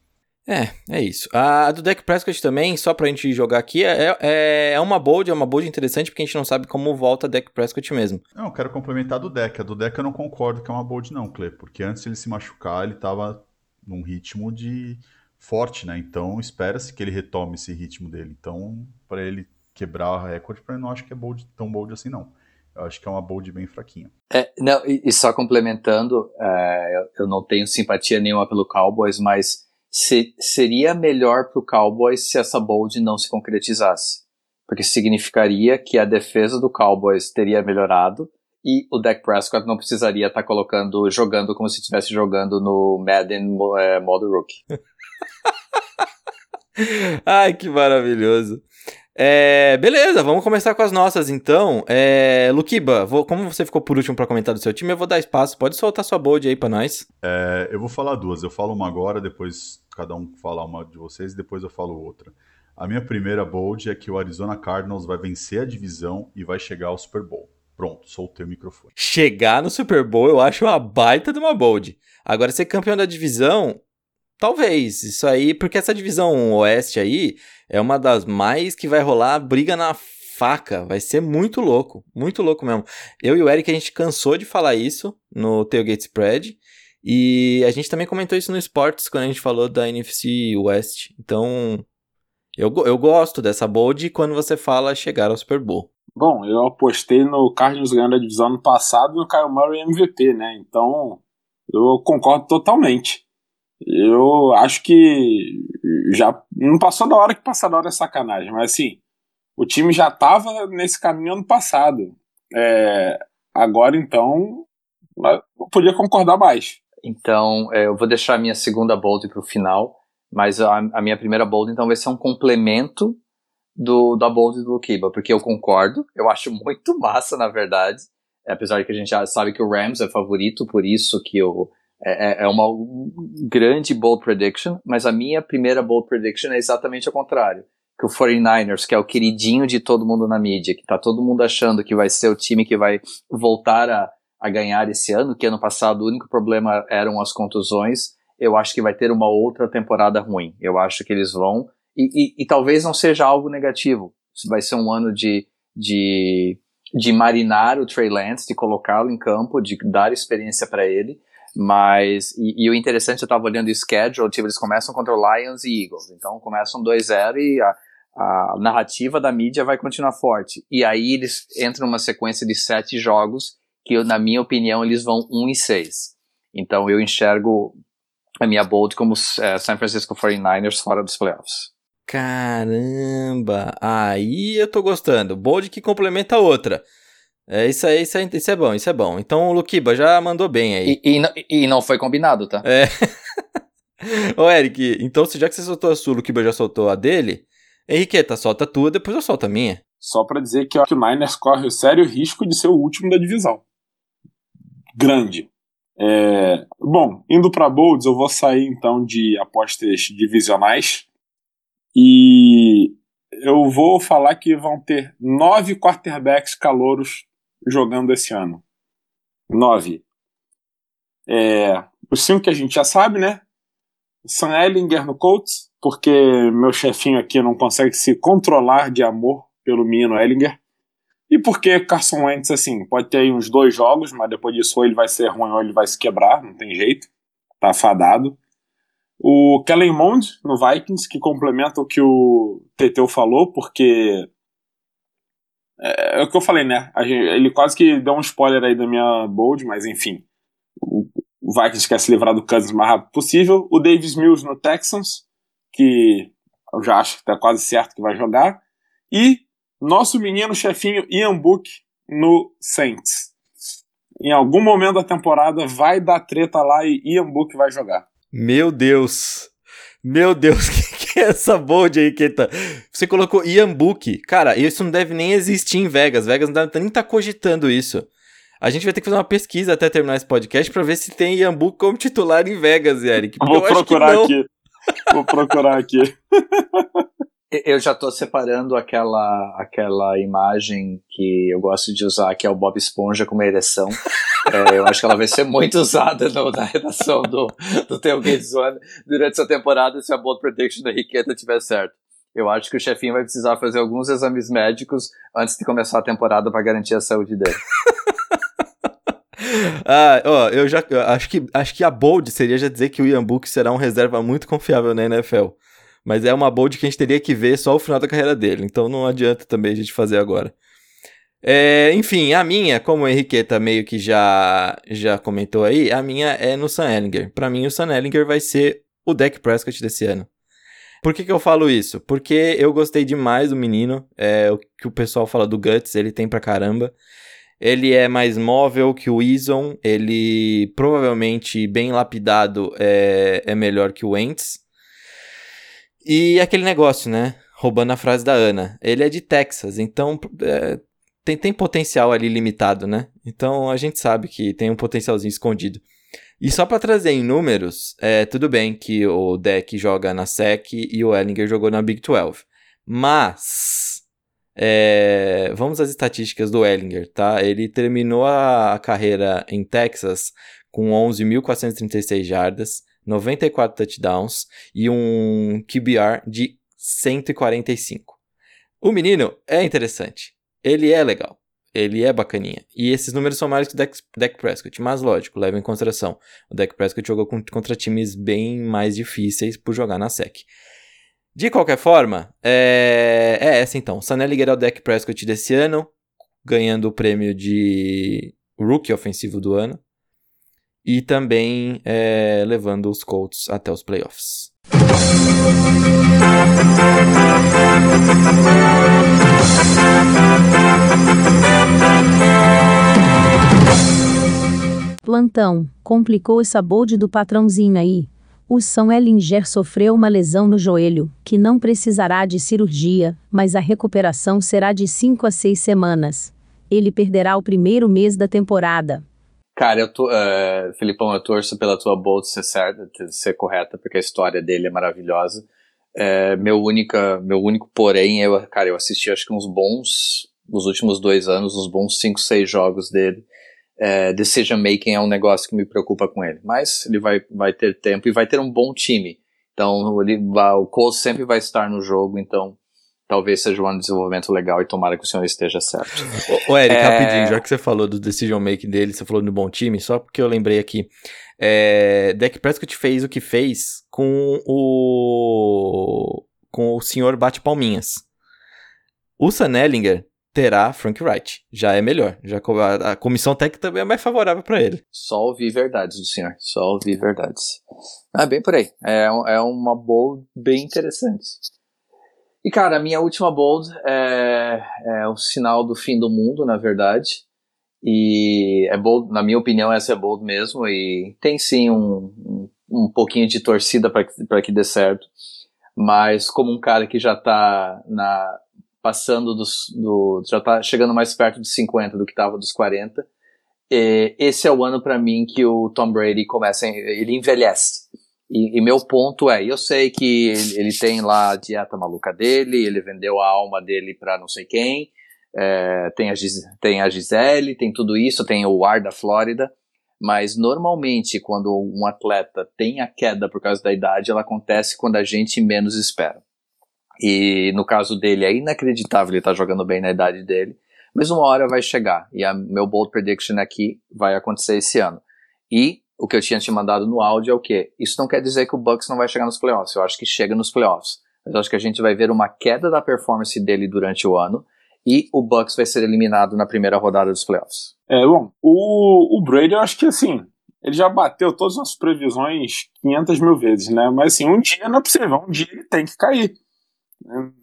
é, é isso. A do Deck Prescott também, só pra gente jogar aqui, é, é, é uma bold, é uma bold interessante, porque a gente não sabe como volta Deck Prescott mesmo. Não, quero complementar do deck. A do deck eu não concordo que é uma bold não, Cle, porque antes ele se machucar, ele tava num ritmo de forte, né? Então espera-se que ele retome esse ritmo dele. Então, para ele quebrar o recorde, para mim não acho que é bold, tão bold assim não. Eu acho que é uma bold bem fraquinha. É, não, e, e só complementando, é, eu, eu não tenho simpatia nenhuma pelo Cowboys, mas se, seria melhor para o Cowboys se essa bold não se concretizasse. Porque significaria que a defesa do Cowboys teria melhorado e o Dak Prescott não precisaria estar tá colocando, jogando como se estivesse jogando no Madden é, modo rookie. [laughs] Ai, que maravilhoso. É, beleza, vamos começar com as nossas então. É, Luquiba, vou, como você ficou por último para comentar do seu time, eu vou dar espaço. Pode soltar sua bold aí para nós. É, eu vou falar duas. Eu falo uma agora, depois cada um falar uma de vocês e depois eu falo outra. A minha primeira bold é que o Arizona Cardinals vai vencer a divisão e vai chegar ao Super Bowl. Pronto, soltei o microfone. Chegar no Super Bowl eu acho uma baita de uma bold. Agora, ser campeão da divisão, talvez. Isso aí, porque essa divisão oeste aí é uma das mais que vai rolar briga na faca. Vai ser muito louco. Muito louco mesmo. Eu e o Eric, a gente cansou de falar isso no Tailgate Spread. E a gente também comentou isso no Sports quando a gente falou da NFC West. Então, eu, eu gosto dessa bold quando você fala chegar ao Super Bowl. Bom, eu apostei no Cardinals ganhando a divisão no passado e no Kyle Murray MVP, né? Então, eu concordo totalmente. Eu acho que já não passou da hora que passar da hora é sacanagem, mas assim, o time já estava nesse caminho ano passado. É, agora então, eu podia concordar mais. Então, é, eu vou deixar a minha segunda bold para o final, mas a, a, minha primeira bold então vai ser um complemento do, da bold do Lukiba, porque eu concordo, eu acho muito [laughs] massa, na verdade, apesar de que a gente já sabe que o Rams é favorito, por isso que eu, é, é, é uma grande bold prediction, mas a minha primeira bold prediction é exatamente o contrário. Que o 49ers, que é o queridinho de todo mundo na mídia, que tá todo mundo achando que vai ser o time que vai voltar a, a ganhar esse ano, que ano passado o único problema eram as contusões, eu acho que vai ter uma outra temporada ruim. Eu acho que eles vão. E, e, e talvez não seja algo negativo. Vai ser um ano de, de, de marinar o Trey Lance, de colocá-lo em campo, de dar experiência para ele. Mas, e, e, o interessante, eu estava olhando o schedule, tipo, eles começam contra o Lions e Eagles. Então começam 2-0 e a, a narrativa da mídia vai continuar forte. E aí eles entram numa sequência de sete jogos que, na minha opinião, eles vão 1 e 6. Então eu enxergo a minha bold como é, San Francisco 49ers fora dos playoffs. Caramba! Aí eu tô gostando. Bold que complementa a outra. É isso aí, isso, aí, isso é bom, isso é bom. Então o Lukiba já mandou bem aí. E, e, e não foi combinado, tá? É. [laughs] Ô, Eric, então já que você soltou a sua, o Lukiba já soltou a dele, Henriqueta, solta a tua, depois eu solto a minha. Só para dizer que, ó, que o Niners corre o sério risco de ser o último da divisão. Grande. É... Bom, indo para Bolds, eu vou sair então de apostas divisionais. E eu vou falar que vão ter nove quarterbacks calouros jogando esse ano. Nove. É, os cinco que a gente já sabe, né? Sam Ellinger no Colts, porque meu chefinho aqui não consegue se controlar de amor pelo menino Ellinger. E porque Carson Wentz, assim, pode ter aí uns dois jogos, mas depois disso ou ele vai ser ruim ou ele vai se quebrar, não tem jeito. Tá fadado. O Kellen Mond no Vikings, que complementa o que o Teteu falou, porque é, é, o que eu falei, né? Gente, ele quase que deu um spoiler aí da minha bold, mas enfim. O, o Vikings quer se livrar do Cousins o mais rápido possível. O Davis Mills no Texans, que eu já acho que tá quase certo que vai jogar. E nosso menino chefinho Ian Book no Saints. Em algum momento da temporada vai dar treta lá e Ian Book vai jogar. Meu Deus. Meu Deus, [laughs] que, que é essa bold aí, Keta? Você colocou Ian Book. Cara, isso não deve nem existir em Vegas. Vegas não deve nem estar tá cogitando isso. A gente vai ter que fazer uma pesquisa até terminar esse podcast para ver se tem Ian Book como titular em Vegas, Eric. Vou procurar aqui. Vou procurar aqui. [laughs] Eu já estou separando aquela, aquela imagem que eu gosto de usar, que é o Bob Esponja com uma ereção. [laughs] É, eu acho que ela vai ser muito usada no, na redação do, do Tailgate Zone durante essa temporada se a bold prediction da Riqueta tiver certo. Eu acho que o chefinho vai precisar fazer alguns exames médicos antes de começar a temporada para garantir a saúde dele. [laughs] ah, ó, eu já acho que acho que a bold seria já dizer que o Ian Book será um reserva muito confiável na NFL. Mas é uma bold que a gente teria que ver só o final da carreira dele. Então não adianta também a gente fazer agora. É, enfim, a minha, como o Henriqueta meio que já, já comentou aí, a minha é no Sam Ellinger. Pra mim, o Sam Ellinger vai ser o Dak Prescott desse ano. Por que, que eu falo isso? Porque eu gostei demais do menino. É, o que o pessoal fala do Guts, ele tem pra caramba. Ele é mais móvel que o Eason. Ele provavelmente, bem lapidado, é, é melhor que o Wentz. E aquele negócio, né? Roubando a frase da Ana. Ele é de Texas, então é, tem, tem potencial ali limitado, né? Então a gente sabe que tem um potencialzinho escondido. E só pra trazer em números, é, tudo bem que o deck joga na SEC e o Ellinger jogou na Big 12. Mas. é, vamos às estatísticas do Ellinger, tá? Ele terminou a carreira em Texas com 11.436 jardas, 94 touchdowns e um QBR de 145. O menino é interessante. Ele é legal. Ele é bacaninha. E esses números são maiores que o Dak Prescott. Mas, lógico, leva em consideração. O Dak Prescott jogou contra times bem mais difíceis por jogar na SEC. De qualquer forma, é, é essa então. Sanelliger é o Dak Prescott desse ano, ganhando o prêmio de Rookie Ofensivo do ano. E também é, levando os Colts até os playoffs. Plantão, complicou essa bold do patrãozinho aí. O São Ellinger sofreu uma lesão no joelho, que não precisará de cirurgia, mas a recuperação será de 5 a 6 semanas. Ele perderá o primeiro mês da temporada. Cara, eu tô, eh, Filipão, eu torço pela tua bold ser certa, ser correta, porque a história dele é maravilhosa. É, meu, única, meu único porém, eu, cara, eu assisti acho que uns bons, nos últimos dois anos, uns bons 5, 6 jogos dele. É, decision making é um negócio que me preocupa com ele, mas ele vai, vai ter tempo e vai ter um bom time. Então, ele, o Colts sempre vai estar no jogo, então talvez seja um ano de desenvolvimento legal e tomara que o senhor esteja certo. Ô, Eric, É. rapidinho, já que você falou do decision making dele, você falou do bom time, só porque eu lembrei aqui. É, Dak Prescott fez o que fez com o. com o senhor Bate Palminhas. O Sanellinger terá Frank Wright. Já é melhor. Já a, a comissão técnica também é mais favorável para ele. Só ouvir verdades do senhor. Só ouvir verdades. Ah, bem por aí. É, é uma bold bem interessante. E, cara, a minha última bold é, é o sinal do fim do mundo, na verdade. E é bold, na minha opinião, essa é bold mesmo. E tem sim um, um, pouquinho de torcida para que, que dê certo. Mas como um cara que já tá na, passando dos, do. já tá chegando mais perto dos 50 do que tava dos 40. É, esse é o ano pra mim que o Tom Brady começa, ele envelhece. E, e meu ponto é, eu sei que ele, ele tem lá a dieta maluca dele, ele vendeu a alma dele pra não sei quem, é, tem, a Gis, tem a Gisele, tem tudo isso, tem o ar da Flórida, mas normalmente quando um atleta tem a queda por causa da idade, ela acontece quando a gente menos espera. E no caso dele é inacreditável ele estar jogando bem na idade dele, mas uma hora vai chegar. E a meu bold prediction aqui vai acontecer esse ano. E o que eu tinha te mandado no áudio é o quê? Isso não quer dizer que o Bucks não vai chegar nos playoffs. Eu acho que chega nos playoffs. Mas eu acho que a gente vai ver uma queda da performance dele durante o ano e o Bucks vai ser eliminado na primeira rodada dos playoffs. É, bom, o, o Brady, eu acho que assim, ele já bateu todas as previsões 500 mil vezes, né? Mas assim, um dia não é possível, um dia ele tem que cair.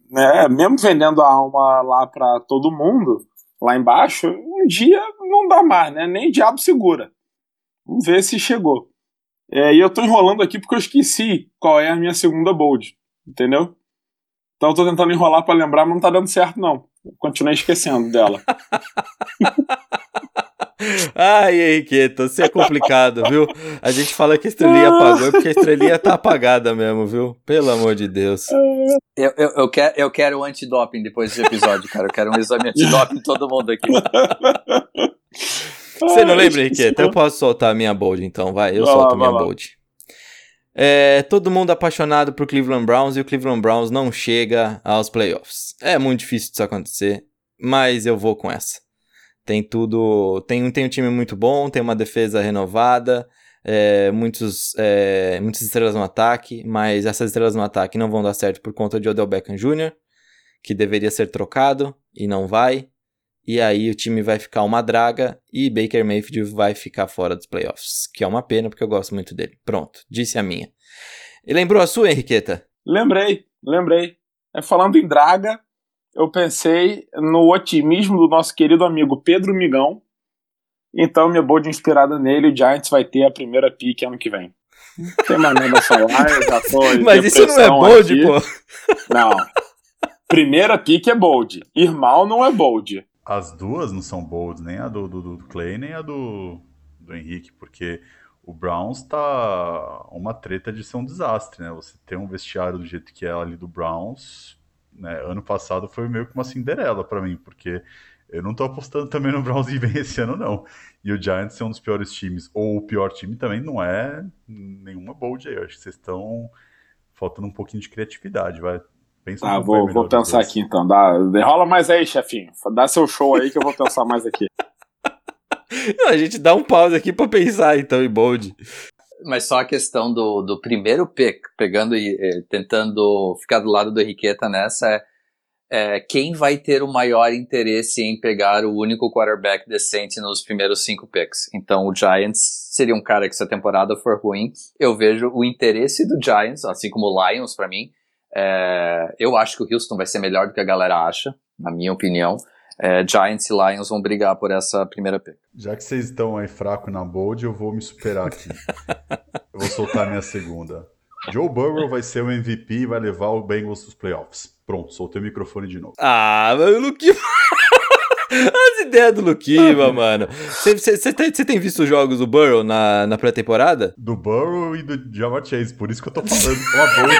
Né? Mesmo vendendo a alma lá pra todo mundo, lá embaixo, um dia não dá mais, né? Nem diabo segura. Vamos ver se chegou. É, e eu tô enrolando aqui porque eu esqueci qual é a minha segunda bold, entendeu? Então eu tô tentando enrolar pra lembrar, mas não tá dando certo, não. Eu Continuei esquecendo dela. [laughs] Ai, Henriqueta, você é complicado, viu? A gente fala que a estrelinha apagou, é porque a estrelinha tá apagada mesmo, viu? Pelo amor de Deus. Eu, eu, eu, quero, eu quero um antidoping depois desse episódio, cara. Eu quero um exame antidoping em todo mundo aqui. [laughs] Você não lembra, Henriqueta? Eu posso soltar a minha bold, então, vai. Eu Vai solto lá, a minha lá. bold. É, todo mundo apaixonado por Cleveland Browns e o Cleveland Browns não chega aos playoffs. É muito difícil disso acontecer, mas eu vou com essa. Tem tudo. Tem, um- tem um time muito bom, tem uma defesa renovada, é, muitos, é, muitas estrelas no ataque, mas essas estrelas no ataque não vão dar certo por conta de Odell Beckham Jr., que deveria ser trocado e não vai. E aí o time vai ficar uma draga e Baker Mayfield vai ficar fora dos playoffs. Que é uma pena, porque eu gosto muito dele. Pronto, disse a minha. E lembrou a sua, Henriqueta? Lembrei, lembrei. É, falando em draga, eu pensei no otimismo do nosso querido amigo Pedro Migão. Então, minha bold inspirada nele, o Giants vai ter a primeira pick ano que vem. Não tem mais nada a falar, eu já tô Mas isso não é bold, aqui. pô. Não. Primeira pick é bold. Irmão não é bold. As duas não são bolds, nem a do, do, do Clay, nem a do, do Henrique, porque o Browns tá uma treta de ser um desastre, né? Você tem um vestiário do jeito que é ali do Browns, né? Ano passado foi meio que uma Cinderela para mim, porque eu não tô apostando também no Browns ir bem esse ano, não. E o Giants ser um dos piores times, ou o pior time também, não é nenhuma bold aí. Eu acho que vocês estão faltando um pouquinho de criatividade, vai. Pensa Ah, um vou, vou pensar aqui então. Dá, rola mais aí, chefinho. Dá seu show aí que eu vou pensar mais aqui. [laughs] Não, a gente dá um pause aqui pra pensar, então, em bold. Mas só a questão do, do primeiro pick, pegando e eh, tentando ficar do lado do Henriqueta nessa, é, é quem vai ter o maior interesse em pegar o único quarterback decente nos primeiros cinco picks. Então o Giants seria um cara que se a temporada for ruim, eu vejo o interesse do Giants, assim como o Lions pra mim. É, eu acho que o Houston vai ser melhor do que a galera acha, na minha opinião. É, Giants e Lions vão brigar por essa primeira pick. Já que vocês estão aí fraco na bold, eu vou me superar aqui. [laughs] eu vou soltar minha segunda. Joe Burrow vai ser o MVP e vai levar o Bengals dos playoffs. Pronto, soltei o microfone de novo. Ah, mas o Luquiba. [laughs] As ideias do Luquiba, mano. Você tem, tem visto os jogos do Burrow na, na pré-temporada? Do Burrow e do Jamar Chase, por isso que eu tô falando com uma bold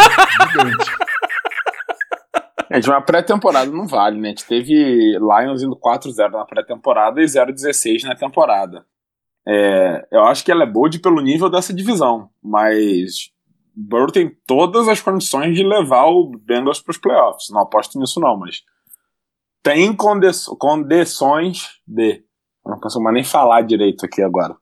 gigante. [laughs] Gente, uma pré-temporada não vale, né? A gente teve Lions indo 4-0 na pré-temporada e 0-16 na temporada. É, eu acho que ela é bold pelo nível dessa divisão, mas Burrow tem todas as condições de levar o Bengals para os playoffs. Não aposto nisso não, mas tem condições de. Eu não consigo mais nem falar direito aqui agora.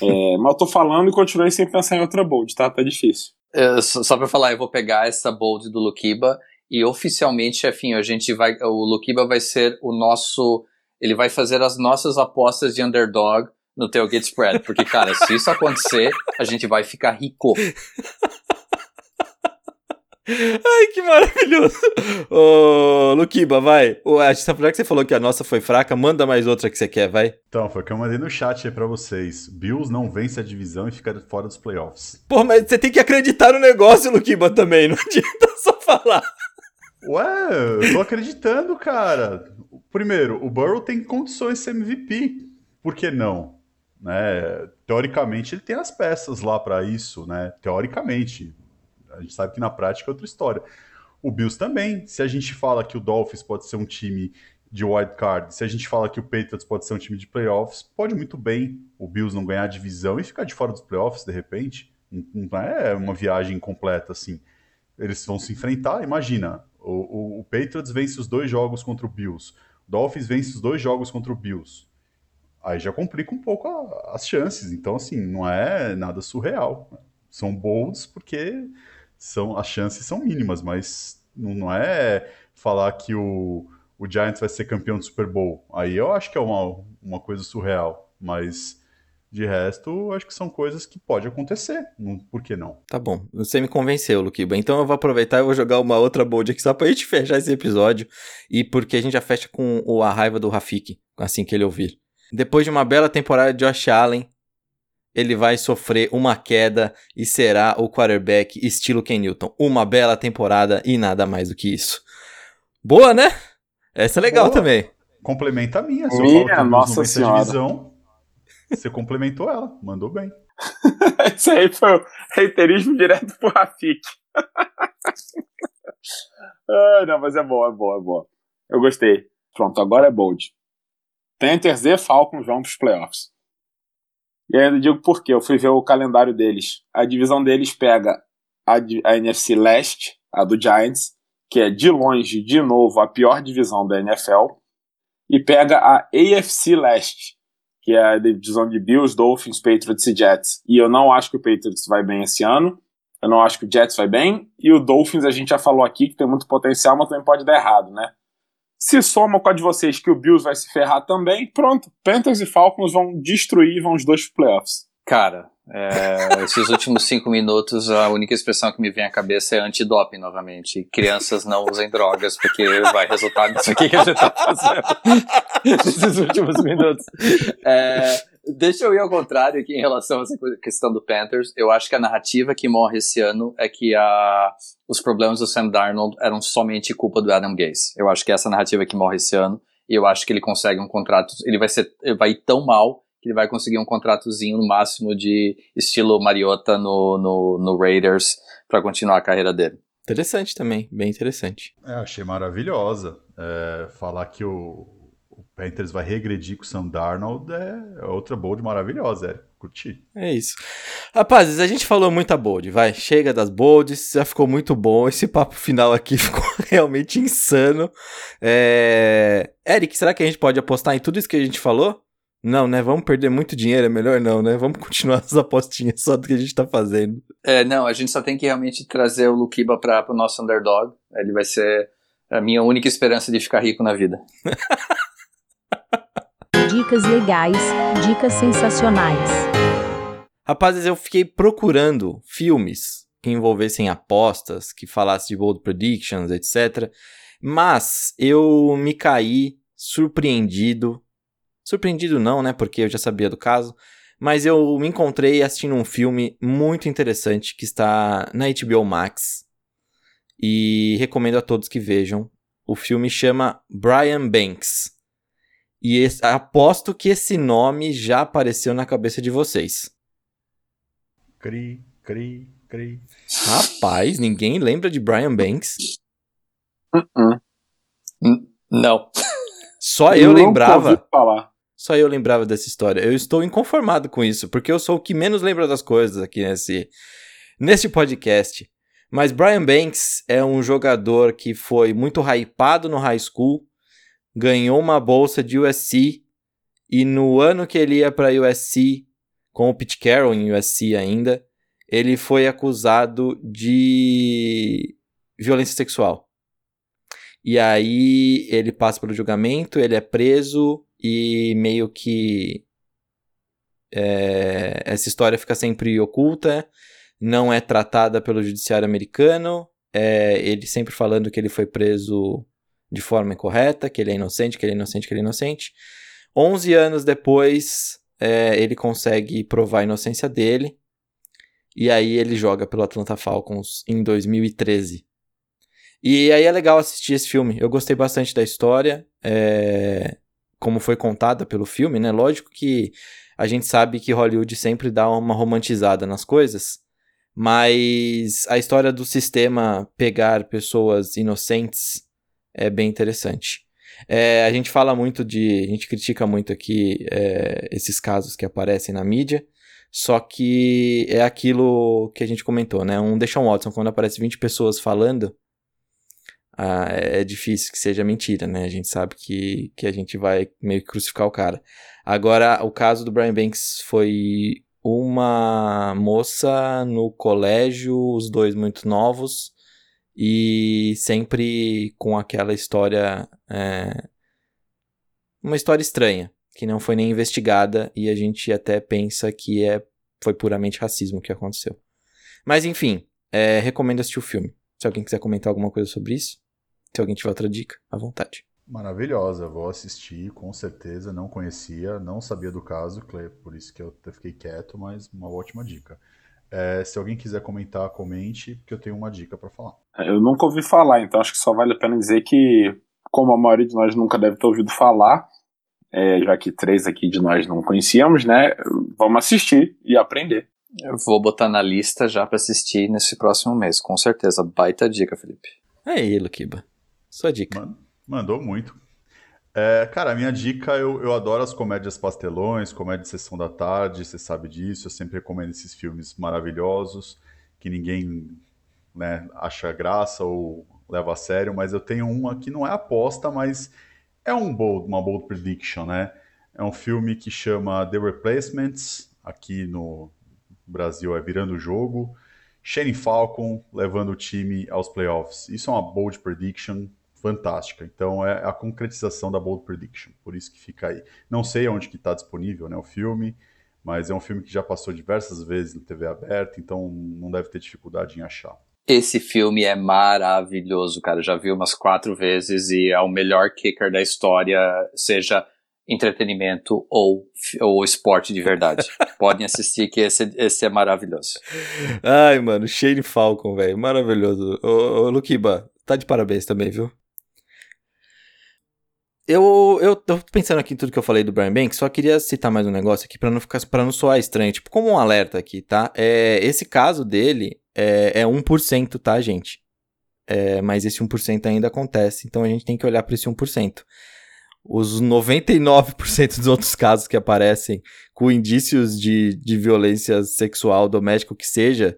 É, mas eu tô falando e continuei sem pensar em outra bold, tá? Tá difícil. É, só pra falar, eu vou pegar essa bold do Lukiba e oficialmente, chefinho, a gente vai. O Lukiba vai ser o nosso. Ele vai fazer as nossas apostas de underdog no Tailgate Spread. Porque, cara, se isso acontecer, a gente vai ficar rico. [laughs] Ai, que maravilhoso. Ô, Luquiba, vai. Ô, a gente- Já que você falou que a nossa foi fraca, manda mais outra que você quer, vai. Então, foi o que eu mandei no chat aí pra vocês. Bills não vence a divisão e fica fora dos playoffs. Pô, mas você tem que acreditar no negócio, Luquiba, também. Não [laughs] adianta só falar. Ué, eu tô acreditando, cara. Primeiro, o Burrow tem condições de ser MVP. Por que não? Né? Teoricamente, ele tem as peças lá pra isso, né? Teoricamente. A gente sabe que na prática é outra história. O Bills também. Se a gente fala que o Dolphins pode ser um time de wild card, se a gente fala que o Patriots pode ser um time de playoffs, pode muito bem o Bills não ganhar a divisão e ficar de fora dos playoffs de repente. Não é uma viagem completa assim. Eles vão se enfrentar, imagina. O, o, o Patriots vence os dois jogos contra o Bills. O Dolphins vence os dois jogos contra o Bills. Aí já complica um pouco a- as chances. Então, assim, não é nada surreal. São bolds porque são, as chances são mínimas, mas não, não é falar que o, o Giants vai ser campeão do Super Bowl. Aí eu acho que é uma, uma coisa surreal. Mas de resto, acho que são coisas que pode acontecer. Não, por que não? Tá bom, você me convenceu, Luquiba. Então eu vou aproveitar e vou jogar uma outra bold aqui só pra gente [laughs] fechar esse episódio. E porque a gente já fecha com o- a raiva do Rafik, assim que ele ouvir. Depois de uma bela temporada de Josh Allen, ele vai sofrer uma queda e será o quarterback estilo Ken Newton. Uma bela temporada e nada mais do que isso. Boa, né? Essa é legal Boa. também. Complementa a minha. Se eu Minha falo que Nossa Senhora. divisão, você complementou ela. Mandou bem. [laughs] Isso aí foi o reiterismo direto pro Rafik. [laughs] ah, não, mas é bom, é bom, é bom. Eu gostei. Pronto, agora é bold. Panthers e Falcons vão pros playoffs. E ainda digo por quê. Eu fui ver o calendário deles. A divisão deles pega a, a NFC Leste, a do Giants, que é de longe, de novo, a pior divisão da NFL. E pega a AFC Leste, que é a divisão de Bills, Dolphins, Patriots e Jets. E eu não acho que o Patriots vai bem esse ano. Eu não acho que o Jets vai bem. E o Dolphins a gente já falou aqui que tem muito potencial, mas também pode dar errado, né? Se soma com a de vocês que o Bills vai se ferrar também, pronto. Panthers e Falcons vão destruir vão os dois playoffs. Cara, é, esses últimos cinco minutos, a única expressão que me vem à cabeça é antidoping novamente. Crianças não usem drogas, porque vai resultar nisso aqui que a gente tá fazendo nesses últimos minutos. É, deixa eu ir ao contrário aqui em relação a essa questão do Panthers. Eu acho que a narrativa que morre esse ano é que a, os problemas do Sam Darnold eram somente culpa do Adam Gase. Eu acho que essa narrativa que morre esse ano, e eu acho que ele consegue um contrato, ele vai ser, vai ir tão mal que ele vai conseguir um contratozinho no máximo de estilo Mariota no, no, no Raiders para continuar a carreira dele. Interessante também, bem interessante. É, achei maravilhosa. É, falar que o, o Panthers vai regredir com o Sam Darnold é outra bold maravilhosa, é. Curti. É isso. Rapazes, a gente falou muita bold, vai. Chega das bolds, já ficou muito bom. Esse papo final aqui [laughs] ficou realmente insano. É... Eric, será que a gente pode apostar em tudo isso que a gente falou? Não, né? Vamos perder muito dinheiro, é melhor não, né? Vamos continuar [laughs] as apostinhas só do que a gente tá fazendo. É, não, a gente só tem que realmente trazer o Lukiba para o nosso underdog. Ele vai ser a minha única esperança de ficar rico na vida. [laughs] Dicas legais, dicas sensacionais. Rapazes, eu fiquei procurando filmes que envolvessem apostas, que falassem de bold predictions, etc. Mas eu me caí surpreendido. Surpreendido não, né? Porque eu já sabia do caso. Mas eu me encontrei assistindo um filme muito interessante que está na HBO Max. E recomendo a todos que vejam. O filme chama Brian Banks. E esse, aposto que esse nome já apareceu na cabeça de vocês. Cri, cri, cri. Rapaz, ninguém lembra de Brian Banks? Uh -uh. Não. Só eu, eu lembrava. Só eu lembrava dessa história. Eu estou inconformado com isso, porque eu sou o que menos lembra das coisas aqui nesse, nesse podcast. Mas Brian Banks é um jogador que foi muito hypado no high school, ganhou uma bolsa de USC e no ano que ele ia para USC, com o Pete Carroll em USC ainda, ele foi acusado de violência sexual. E aí ele passa pelo julgamento, ele é preso e meio que é, essa história fica sempre oculta, não é tratada pelo judiciário americano, é, ele sempre falando que ele foi preso de forma incorreta, que ele é inocente, que ele é inocente, que ele é inocente. 11 anos depois, é, ele consegue provar a inocência dele. E aí ele joga pelo Atlanta Falcons em 2013. E aí é legal assistir esse filme. Eu gostei bastante da história, é, como foi contada pelo filme, né? Lógico que a gente sabe que Hollywood sempre dá uma romantizada nas coisas, mas a história do sistema pegar pessoas inocentes é bem interessante. É, a gente fala muito de. A gente critica muito aqui é, esses casos que aparecem na mídia. Só que é aquilo que a gente comentou, né? Um Deshaun Watson, quando aparece 20 pessoas falando, ah, é difícil que seja mentira, né? A gente sabe que, que a gente vai meio que crucificar o cara. Agora, o caso do Brian Banks foi uma moça no colégio, os dois muito novos, e sempre com aquela história. É, uma história estranha, que não foi nem investigada e a gente até pensa que é, foi puramente racismo que aconteceu. Mas enfim, é, recomendo assistir o filme. Se alguém quiser comentar alguma coisa sobre isso, se alguém tiver outra dica, à vontade. Maravilhosa, vou assistir, com certeza. Não conhecia, não sabia do caso, por isso que eu fiquei quieto, mas uma ótima dica. É, se alguém quiser comentar, comente, porque eu tenho uma dica para falar. Eu nunca ouvi falar, então acho que só vale a pena dizer que, como a maioria de nós nunca deve ter ouvido falar, é, já que três aqui de nós não conhecíamos, né? Vamos assistir e aprender. Eu vou botar na lista já para assistir nesse próximo mês, com certeza. Baita dica, Felipe. Aí, Luquiba. Sua dica. mandou muito. É, cara, a minha dica, eu, eu adoro as comédias pastelões, comédia de sessão da tarde, você sabe disso. Eu sempre recomendo esses filmes maravilhosos, que ninguém né, acha graça ou leva a sério, mas eu tenho uma que não é aposta, mas é um bold, uma bold prediction, né? É um filme que chama The Replacements, aqui no Brasil é Virando o Jogo. Shane Falcon levando o time aos playoffs. Isso é uma bold prediction fantástica. Então é a concretização da Bold Prediction, por isso que fica aí. Não sei onde que está disponível né, o filme, mas é um filme que já passou diversas vezes na TV aberta, então não deve ter dificuldade em achar. Esse filme é maravilhoso, cara. Já vi umas quatro vezes e é o melhor kicker da história, seja entretenimento ou, ou esporte de verdade. [laughs] Podem assistir que esse, esse é maravilhoso. Ai, mano, Shane Falcon, velho, maravilhoso. Ô, ô Luquiba, tá de parabéns também, viu? Eu, eu tô pensando aqui em tudo que eu falei do Brian Banks, só queria citar mais um negócio aqui pra não ficar para não soar estranho, tipo, como um alerta aqui, tá? É, esse caso dele é, é 1%, tá, gente? É, mas esse 1% ainda acontece, então a gente tem que olhar para esse 1%. Os 99% dos outros casos que aparecem com indícios de, de violência sexual doméstica, o que seja,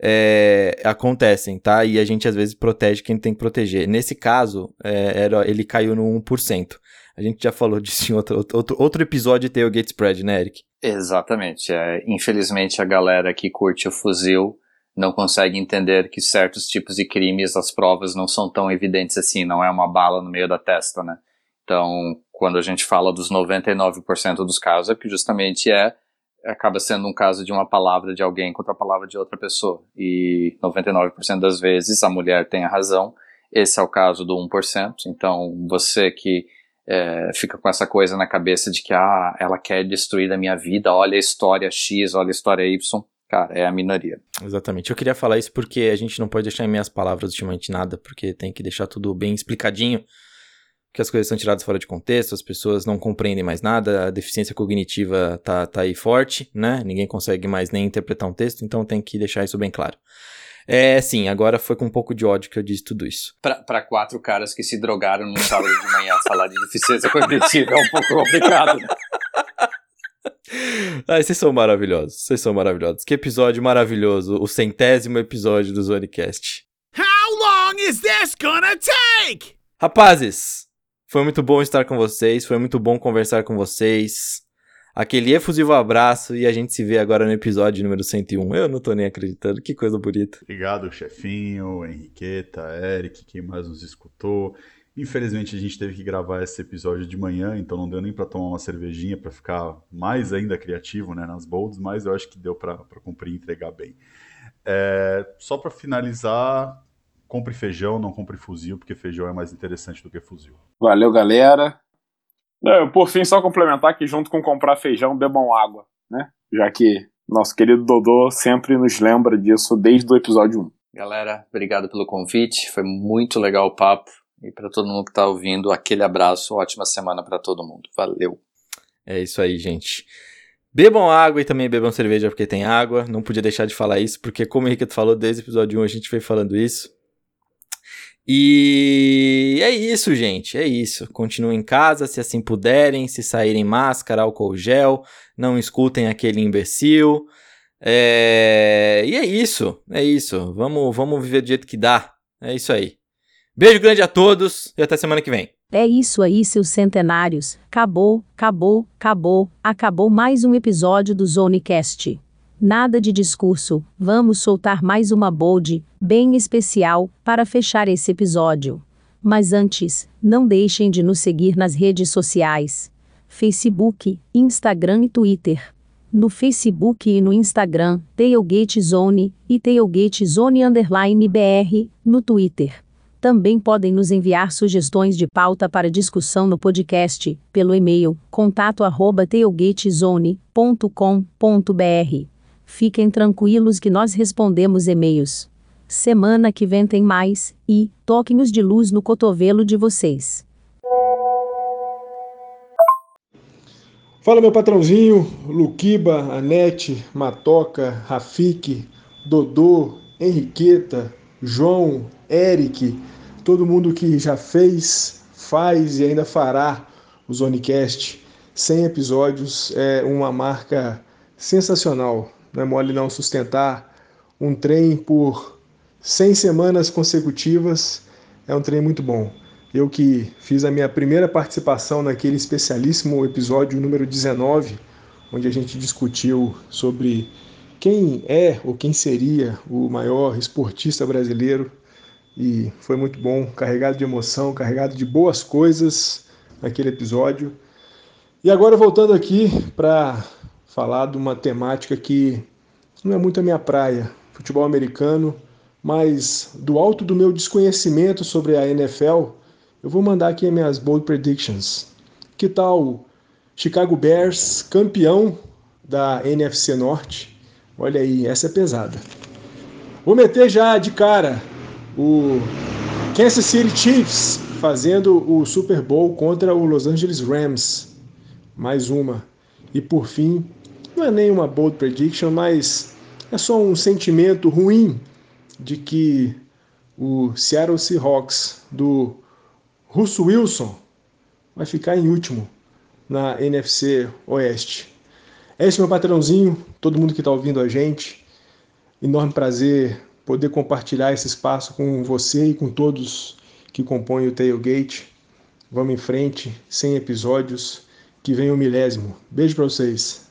é, acontecem, tá? E a gente às vezes protege quem tem que proteger. Nesse caso, é, era, ele caiu no 1%. A gente já falou disso em outro, outro, outro episódio de Tailgate Spread, né, Eric? Exatamente. É, infelizmente, a galera que curte o fuzil não consegue entender que certos tipos de crimes, as provas não são tão evidentes assim, não é uma bala no meio da testa, né? Então, quando a gente fala dos 99% dos casos, é que justamente é acaba sendo um caso de uma palavra de alguém contra a palavra de outra pessoa. E 99% das vezes a mulher tem a razão. Esse é o caso do 1%. Então, você que é, fica com essa coisa na cabeça de que ah, ela quer destruir a minha vida, olha a história X, olha a história Y. Cara, é a minoria. Exatamente. Eu queria falar isso porque a gente não pode deixar em minhas palavras ultimamente nada, porque tem que deixar tudo bem explicadinho que as coisas são tiradas fora de contexto, as pessoas não compreendem mais nada, a deficiência cognitiva tá, tá aí forte, né? Ninguém consegue mais nem interpretar um texto, então tem que deixar isso bem claro. É, sim, agora foi com um pouco de ódio que eu disse tudo isso. Para quatro caras que se drogaram no sábado de manhã falar de deficiência cognitiva é um pouco complicado? [laughs] Ai, vocês são maravilhosos, vocês são maravilhosos. Que episódio maravilhoso, o centésimo episódio do Zonecast. How long is this gonna take? Rapazes, foi muito bom estar com vocês, foi muito bom conversar com vocês. Aquele efusivo abraço e a gente se vê agora no episódio número 101. Eu não tô nem acreditando, que coisa bonita. Obrigado, chefinho, Henriqueta, Eric, quem mais nos escutou. Infelizmente a gente teve que gravar esse episódio de manhã, então não deu nem para tomar uma cervejinha para ficar mais ainda criativo né, nas bolds, mas eu acho que deu para cumprir e entregar bem. É, só para finalizar, compre feijão, não compre fuzil, porque feijão é mais interessante do que fuzil. Valeu, galera. Não, por fim, só complementar que junto com comprar feijão, bebam água, né? Já que nosso querido Dodô sempre nos lembra disso desde o episódio 1. Galera, obrigado pelo convite, foi muito legal o papo. E para todo mundo que está ouvindo, aquele abraço, ótima semana para todo mundo. Valeu. É isso aí, gente. Bebam água e também bebam cerveja porque tem água. Não podia deixar de falar isso, porque como o Henrique falou desde o episódio 1, a gente foi falando isso. E é isso, gente. É isso. Continuem em casa, se assim puderem. Se saírem máscara, álcool gel. Não escutem aquele imbecil. É... E é isso. É isso. Vamos, vamos viver do jeito que dá. É isso aí. Beijo grande a todos e até semana que vem. É isso aí, seus centenários. Acabou, acabou, acabou. Acabou mais um episódio do Zonecast. Nada de discurso, vamos soltar mais uma bold, bem especial, para fechar esse episódio. Mas antes, não deixem de nos seguir nas redes sociais: Facebook, Instagram e Twitter. No Facebook e no Instagram, Tailgate Zone e Tailgate Zone Underline BR, no Twitter. Também podem nos enviar sugestões de pauta para discussão no podcast, pelo e-mail contato@tailgatezone.com.br. Fiquem tranquilos que nós respondemos e-mails. Semana que vem tem mais, e toquem-os de luz no cotovelo de vocês. Fala meu patrãozinho, Luquiba, Anete, Matoca, Rafik, Dodô, Henriqueta, João, Eric, todo mundo que já fez, faz e ainda fará o Zonecast. 100 episódios é uma marca sensacional não é mole não sustentar um trem por 100 semanas consecutivas, é um trem muito bom. Eu que fiz a minha primeira participação naquele especialíssimo episódio número 19, onde a gente discutiu sobre quem é ou quem seria o maior esportista brasileiro. E foi muito bom, carregado de emoção, carregado de boas coisas naquele episódio. E agora voltando aqui para falar de uma temática que não é muito a minha praia, futebol americano, mas do alto do meu desconhecimento sobre a NFL, eu vou mandar aqui as minhas bold predictions. Que tal Chicago Bears campeão da NFC Norte? Olha aí, essa é pesada. Vou meter já de cara o Kansas City Chiefs fazendo o Super Bowl contra o Los Angeles Rams. Mais uma. E por fim, não é nenhuma bold prediction, mas é só um sentimento ruim de que o Seattle Seahawks do Russo Wilson vai ficar em último na NFC Oeste. É isso, meu patrãozinho, todo mundo que está ouvindo a gente. Enorme prazer poder compartilhar esse espaço com você e com todos que compõem o Tailgate. Vamos em frente, 100 episódios, que vem o milésimo. Beijo para vocês.